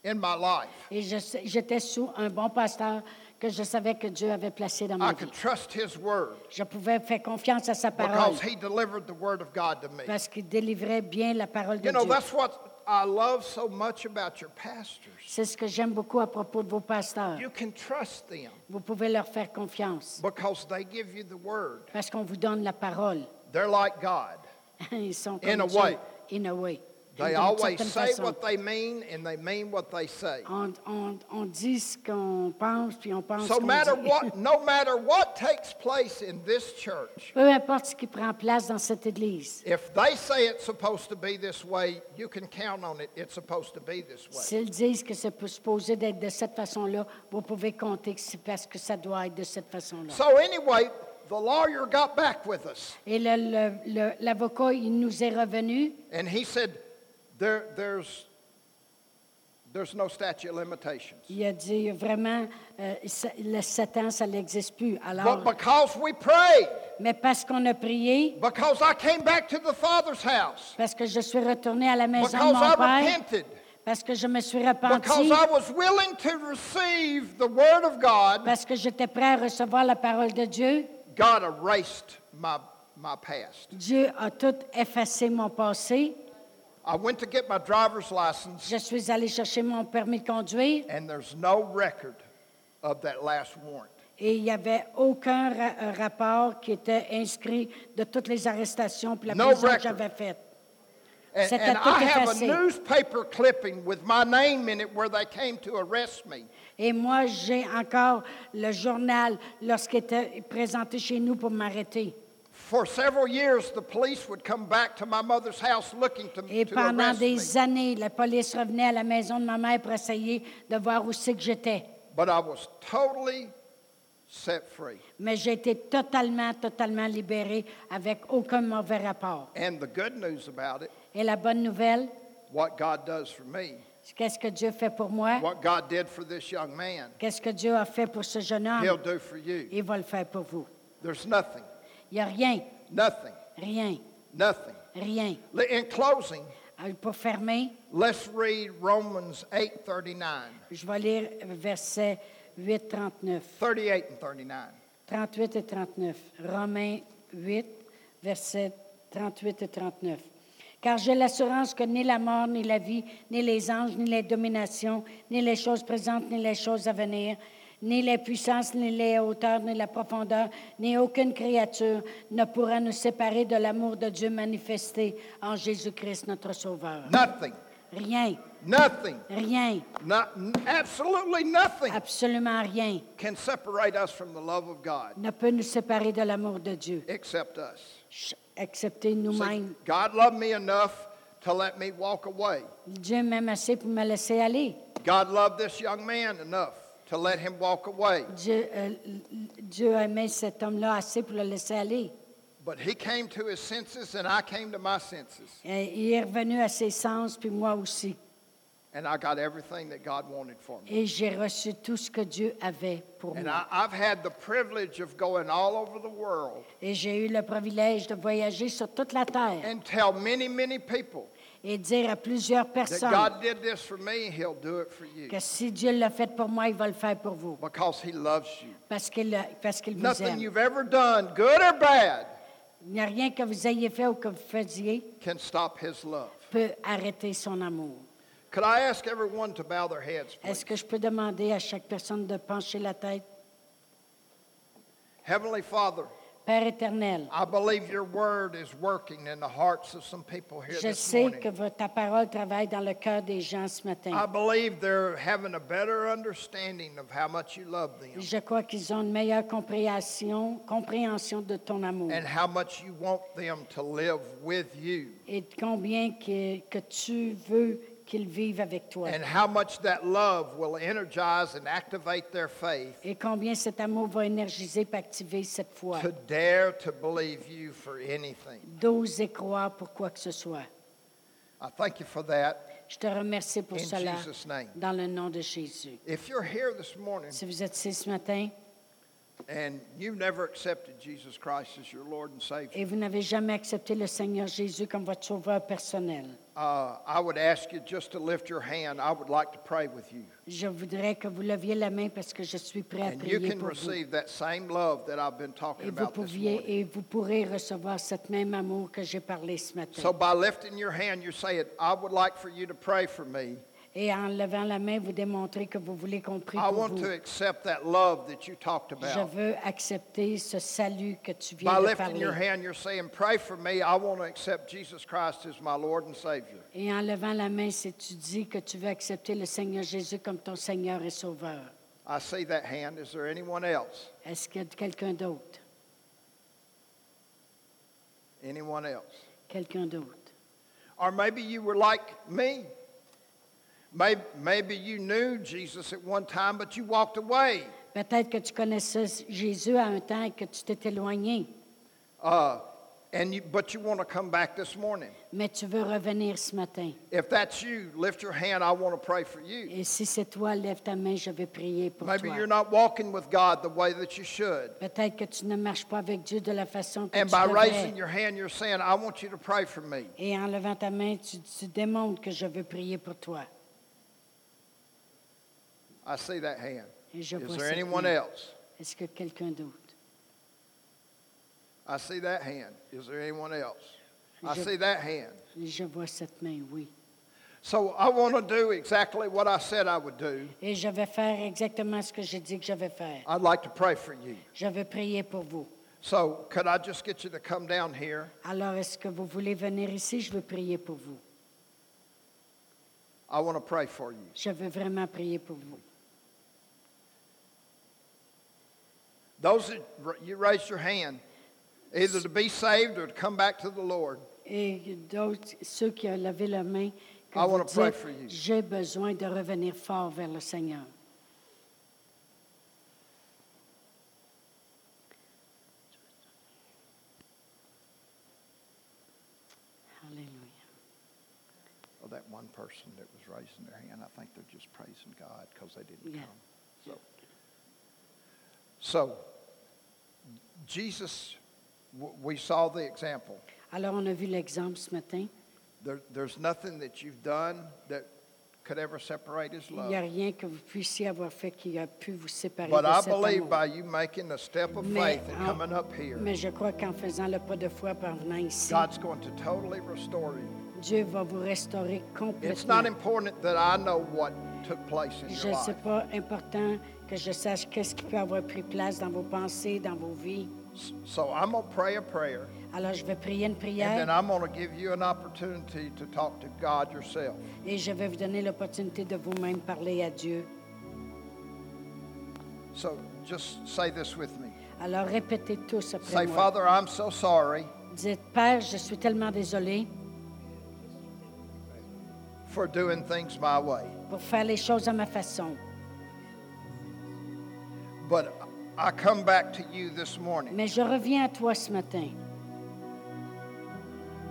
in my life. Et j'étais sous un bon pasteur que je savais que Dieu avait placé dans I ma could vie. trust His word Je pouvais faire confiance à sa parole because He delivered the word of God to me. parce qu'il délivrait bien la parole de You know, Dieu. that's what I love so much about your pastors. C'est ce que j'aime beaucoup à propos de vos pasteurs. You can trust them Vous pouvez leur faire confiance because they give you the word. parce qu'on vous donne la parole. They're like God. Ils sont In comme a Dieu. way. In a way. They always say façon. what they mean and they mean what they say. On, on- on dit ce qu'on pense, puis on pense So qu'on matter dit. what, no matter what takes place in this church, Peu importe ce qui prend place dans cette église. if they say it's supposed to be this way, you can count on it. It's supposed to be this way. S'ils disent que c'est supposé d'être de cette façon-là, vous pouvez compter que c'est parce que ça doit être de cette façon-là. So anyway, the lawyer got back with us Et l'avocat, il nous est revenu and he said, there, "There's, there's no statute of limitations." Il a dit vraiment, euh, ça- le 7 ans, ça n'existe plus. Alors, But because we prayed, mais parce qu'on a prié, because I came back to the Father's house, parce que je suis retournée à la maison de because mon I père, repented, parce que je me suis because repenti, I was willing to receive the Word of God, parce que j'étais prêt à recevoir la parole de Dieu, God erased my, my past. Dieu a tout effacé mon passé. I went to get my driver's license, Je suis allée chercher mon permis de conduire and there's no record of that last warrant. et il n'y avait aucun ra- euh, rapport qui était inscrit de toutes les arrestations pour la No prison que j'avais faite. And, and I have effacé. a newspaper clipping with my name in it where they came to arrest me. Et moi, j'ai encore le journal lorsqu'il était présenté chez nous pour m'arrêter. For several years, the police would come back to my mother's house looking to, Et pendant des années, la police revenait à la maison de ma mère pour essayer de voir où c'est que j'étais. But I was totally set free. Mais j'ai été totalement, totalement libérée avec aucun mauvais rapport. And the good news about it, Et la bonne nouvelle, what God does for me, c'est qu'est-ce que Dieu fait pour moi? what God did for this young man, Qu'est-ce que Dieu a fait pour ce jeune He'll homme? do for you. Il va le faire pour vous. There's nothing, Il n'y a rien, nothing, rien, nothing. rien. In closing, Pour fermer, let's read Romans 8 39. je vais lire versets 8, 39. 38 and 39. 38 et 39. Romains 8, versets 38 et 39. Car j'ai l'assurance que ni la mort, ni la vie, ni les anges, ni les dominations, ni les choses présentes, ni les choses à venir, ni les puissances, ni les hauteurs, ni la profondeur, ni aucune créature ne pourra nous séparer de l'amour de Dieu manifesté en Jésus-Christ notre Sauveur. Nothing, Rien, nothing, rien, not, absolutely nothing absolument rien can separate us from the love of God ne peut nous séparer de l'amour de Dieu, except us. Excepté nous-mêmes. God loved me enough to let me walk away. Dieu m'aime assez pour me laisser aller. God loved this young man enough to let him walk away. Dieu, euh, Dieu a aimé cet homme-là assez pour le laisser aller. But he came to his senses and I came to my senses. Et il est revenu à ses sens, puis moi aussi. And I got everything that God wanted for me. Et j'ai reçu tout ce que Dieu avait pour And moi. I, I've had the privilege of going all over the world Et j'ai eu le privilège de voyager sur toute la terre and tell many, many people et dire à plusieurs that personnes God did this for me, He'll do it for you. que si Dieu l'a fait pour moi, il va le faire pour vous. Because He loves you. Parce qu'il parce qu'il vous Nothing aime. you've ever done, good or bad, Il n'y a rien que vous ayez fait ou que vous faisiez can stop His love. peut arrêter son amour. Could I ask everyone to bow their heads, Est-ce que je peux demander à chaque personne de pencher la tête? Heavenly Father, Père éternel, I believe your word is working in the hearts of some people here je this sais morning. que ta parole travaille dans le cœur des gens ce I matin. believe they're having a better understanding of how much you love them Je crois qu'ils ont une meilleure compréhension, compréhension de ton amour and how much you want them to live with you et de combien que, que tu veux qu'ils vivent avec toi and how much that love will energize and activate their faith et combien cet amour va énergiser et activer cette foi. to dare to believe you for anything. D'oser croire pour quoi que ce soit. I thank you for that Je te remercie pour in cela Jesus' name. dans le nom de Jésus. If you're here this morning Si vous êtes ici ce matin et vous n'avez jamais accepté le Seigneur Jésus comme votre sauveur personnel, uh, I would ask you just to lift your hand. I would like to pray with you. je voudrais que vous leviez la main parce que je suis prêt à And you prier can pour vous. receive that same love that I've been talking Et vous, about this pouviez, morning. et vous pourrez recevoir cet même amour que j'ai parlé ce matin. So by lifting your hand, you're saying, I would like for you to pray for me. Et en levant la main, vous démontrez que vous voulez qu'on prie I pour want vous. to accept that love that you talked Je about. veux accepter ce salut que tu viens By de lifting your parler. hand, you're saying, Pray for me. I want to accept Jesus Christ as my Lord and Savior. Et en levant la main, c'est tu dis que tu veux accepter le Seigneur Jésus comme ton Seigneur et Sauveur. I see that hand. Is there anyone else? Est-ce qu'il y a quelqu'un d'autre? Anyone else? Quelqu'un d'autre? Or maybe you were like me. Maybe, maybe you knew Jesus at one time, but you walked away. Peut-être que tu connaissais Jésus à un temps et que tu t'es éloigné, Uh, and you, but you want to come back this morning. mais tu veux revenir ce matin. If that's you, lift your hand. I want to pray for you. Et si c'est toi, lève ta main, je vais prier pour Maybe toi. you're not walking with God the way that you should. Peut-être que tu ne marches pas avec Dieu de la façon que And tu by devrais. raising your hand, you're saying, I want you to pray for me. Et en levant ta main, tu, tu démontres que je veux prier pour toi. I see that hand. Et je Is vois there cette anyone main. else? Est-ce que quelqu'un d'autre? I see that hand. Is there anyone else? I Je- see that hand. Je vois cette main, oui. So I want to do exactly what I said I would do. Et je vais faire exactement ce que j'ai dit que je vais faire. I'd like to pray for you. Je vais prier pour vous. So could I just get you to come down here? Alors, est-ce que vous voulez venir ici? Je veux prier pour vous. I want to pray for you. Je veux vraiment prier pour vous. Those that you raised your hand, either to be saved or to come back to the Lord. Et d'autres, ceux qui ont levé la main, que I wanna pray dites, for you. j'ai besoin de revenir fort vers le Seigneur. Alléluia. Well, that one person that was raising their hand, I think they're just praising God because they didn't Yeah. come. So, so Jesus, we saw the example. Alors, on a vu l'exemple ce matin. there, there's nothing that you've done that could ever separate His Il love. n'y a rien que vous puissiez avoir fait qui a pu vous séparer But de I cet believe amour. by you making a step of Mais, faith and en- coming up here, mais je crois qu'en faisant le pas de foi par venant ici, God's going to totally restore you. Dieu va vous restaurer It's complètement. not important that I know what took place in Je your ne sais life. pas important que je sache qu'est-ce qui peut avoir pris place dans vos pensées, dans vos vies. So I'm going to pray a prayer, Alors, je vais prier une and then prière I'm going to give you an opportunity to talk to God yourself. et je vais vous donner l'opportunité de vous-même parler à Dieu. So just say this with me. Alors, répétez tous après Say, moi. Father, I'm so sorry Dites, Père, je suis tellement désolé for doing things my way, pour faire les choses à ma façon. But I come back to you this morning. Mais je reviens à toi ce matin.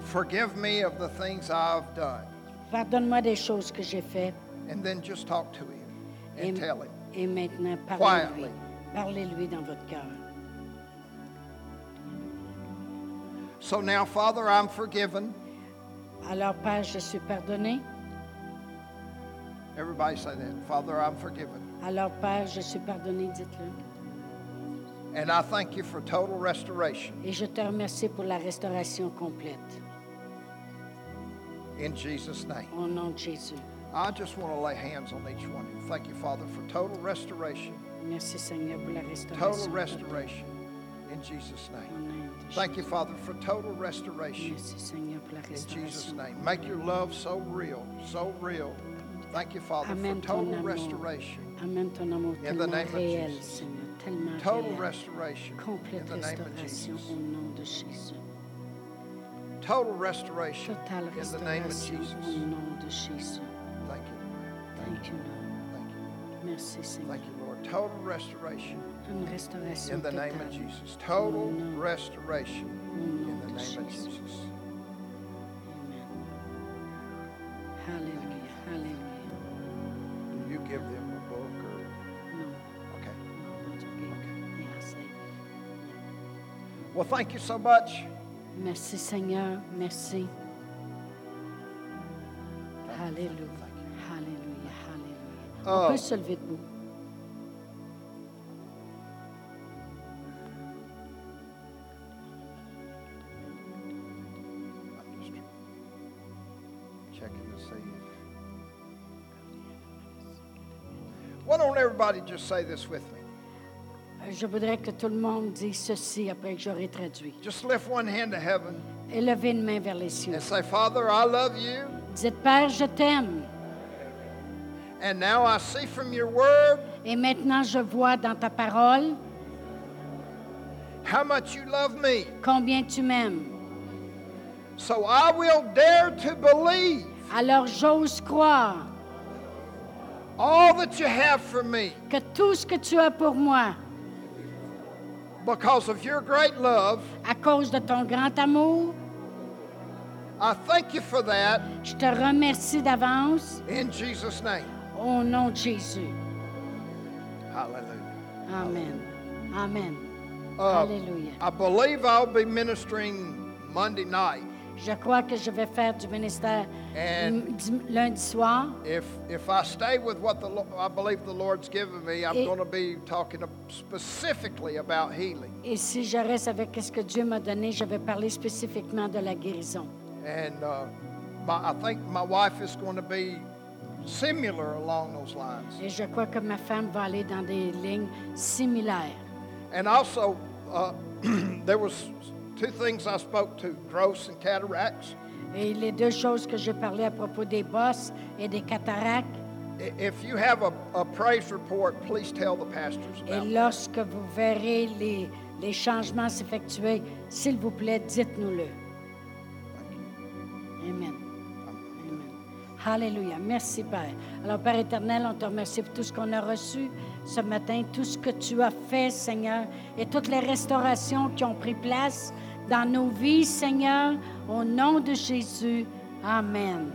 Forgive me of the things I've done. Pardonne-moi des choses que j'ai faites. And then just talk to him Et, and tell him. et maintenant, parlez-lui. Quietly. Parlez-lui dans votre cœur. So now, Father, I'm forgiven. Alors, Père, je suis pardonné. Everybody say that. Father, I'm forgiven. Alors, Père, je suis pardonné, dites-le. And I thank you for total restoration Et je te remercie pour la restauration complète. in Jesus' name. Au nom de Jésus. I just want to lay hands on each one of you. Thank you, Father, for total restoration. Merci, Seigneur, pour la Total restauration. restoration in Jesus' name. Thank you. Father, for total restoration Merci, Seigneur, pour la in Jesus' name. Make your love so real, so real. Thank you, Father, for total restoration. Amène ton amour In the name of Jesus. Seigneur, Total réel. restoration in the name of Jesus. au nom de Jésus. Total restoration in the name of Jesus. au nom de Jésus. Thank you. Thank you, Lord. Thank you. Merci, Seigneur. Thank you, Lord. Total restoration Une restauration in the name of. Jesus. Total restoration in the name of Jésus. Amen. Alléluia, alléluia. Do you give them a book or? Non, Okay. that's okay. Yeah. Well, thank you so much. Merci, Seigneur. Merci. Hallelujah. Hallelujah. alléluia. On Ah. peut se lever debout. Everybody just say this with me? Je voudrais que tout le monde dise ceci après que j'aurai traduit. Just lift one hand to heaven Élevez une main vers les cieux. and say, Father, I love you. Dites, Père, je t'aime. And now I see from your word Et maintenant, je vois dans ta parole how much you love me. combien tu m'aimes. So I will dare to believe Alors j'ose croire all that you have for me que tout ce que tu as pour moi, because of your great love. à cause de ton grand amour, I thank you for that je te remercie d'avance in Jesus' name. au nom de Jésus. Hallelujah. Amen. Amen. Uh, Alléluia. I believe I'll be ministering Monday night. Je crois que je vais faire du ministère And- lundi soir. If if I stay with what the I believe the Lord's given me, I'm Et- going to be talking specifically about healing. Et si je reste avec ce que Dieu m'a donné, je vais parler spécifiquement de la guérison. And uh, my, I think my wife is going to be similar along those lines. Et je crois que ma femme va aller dans des lignes similaires. And also, uh, there was two things I spoke to: growths and cataracts. Et les deux choses que j'ai parlé à propos des bosses et des cataractes, If you have a, a praise report, please tell the pastors et about lorsque vous verrez les, les changements s'effectuer, s'il vous plaît, dites-nous-le. Amen. Amen. Alléluia. Merci, Père. Alors, Père éternel, on te remercie pour tout ce qu'on a reçu ce matin, tout ce que tu as fait, Seigneur, et toutes les restaurations qui ont pris place dans nos vies, Seigneur, au nom de Jésus. Amen.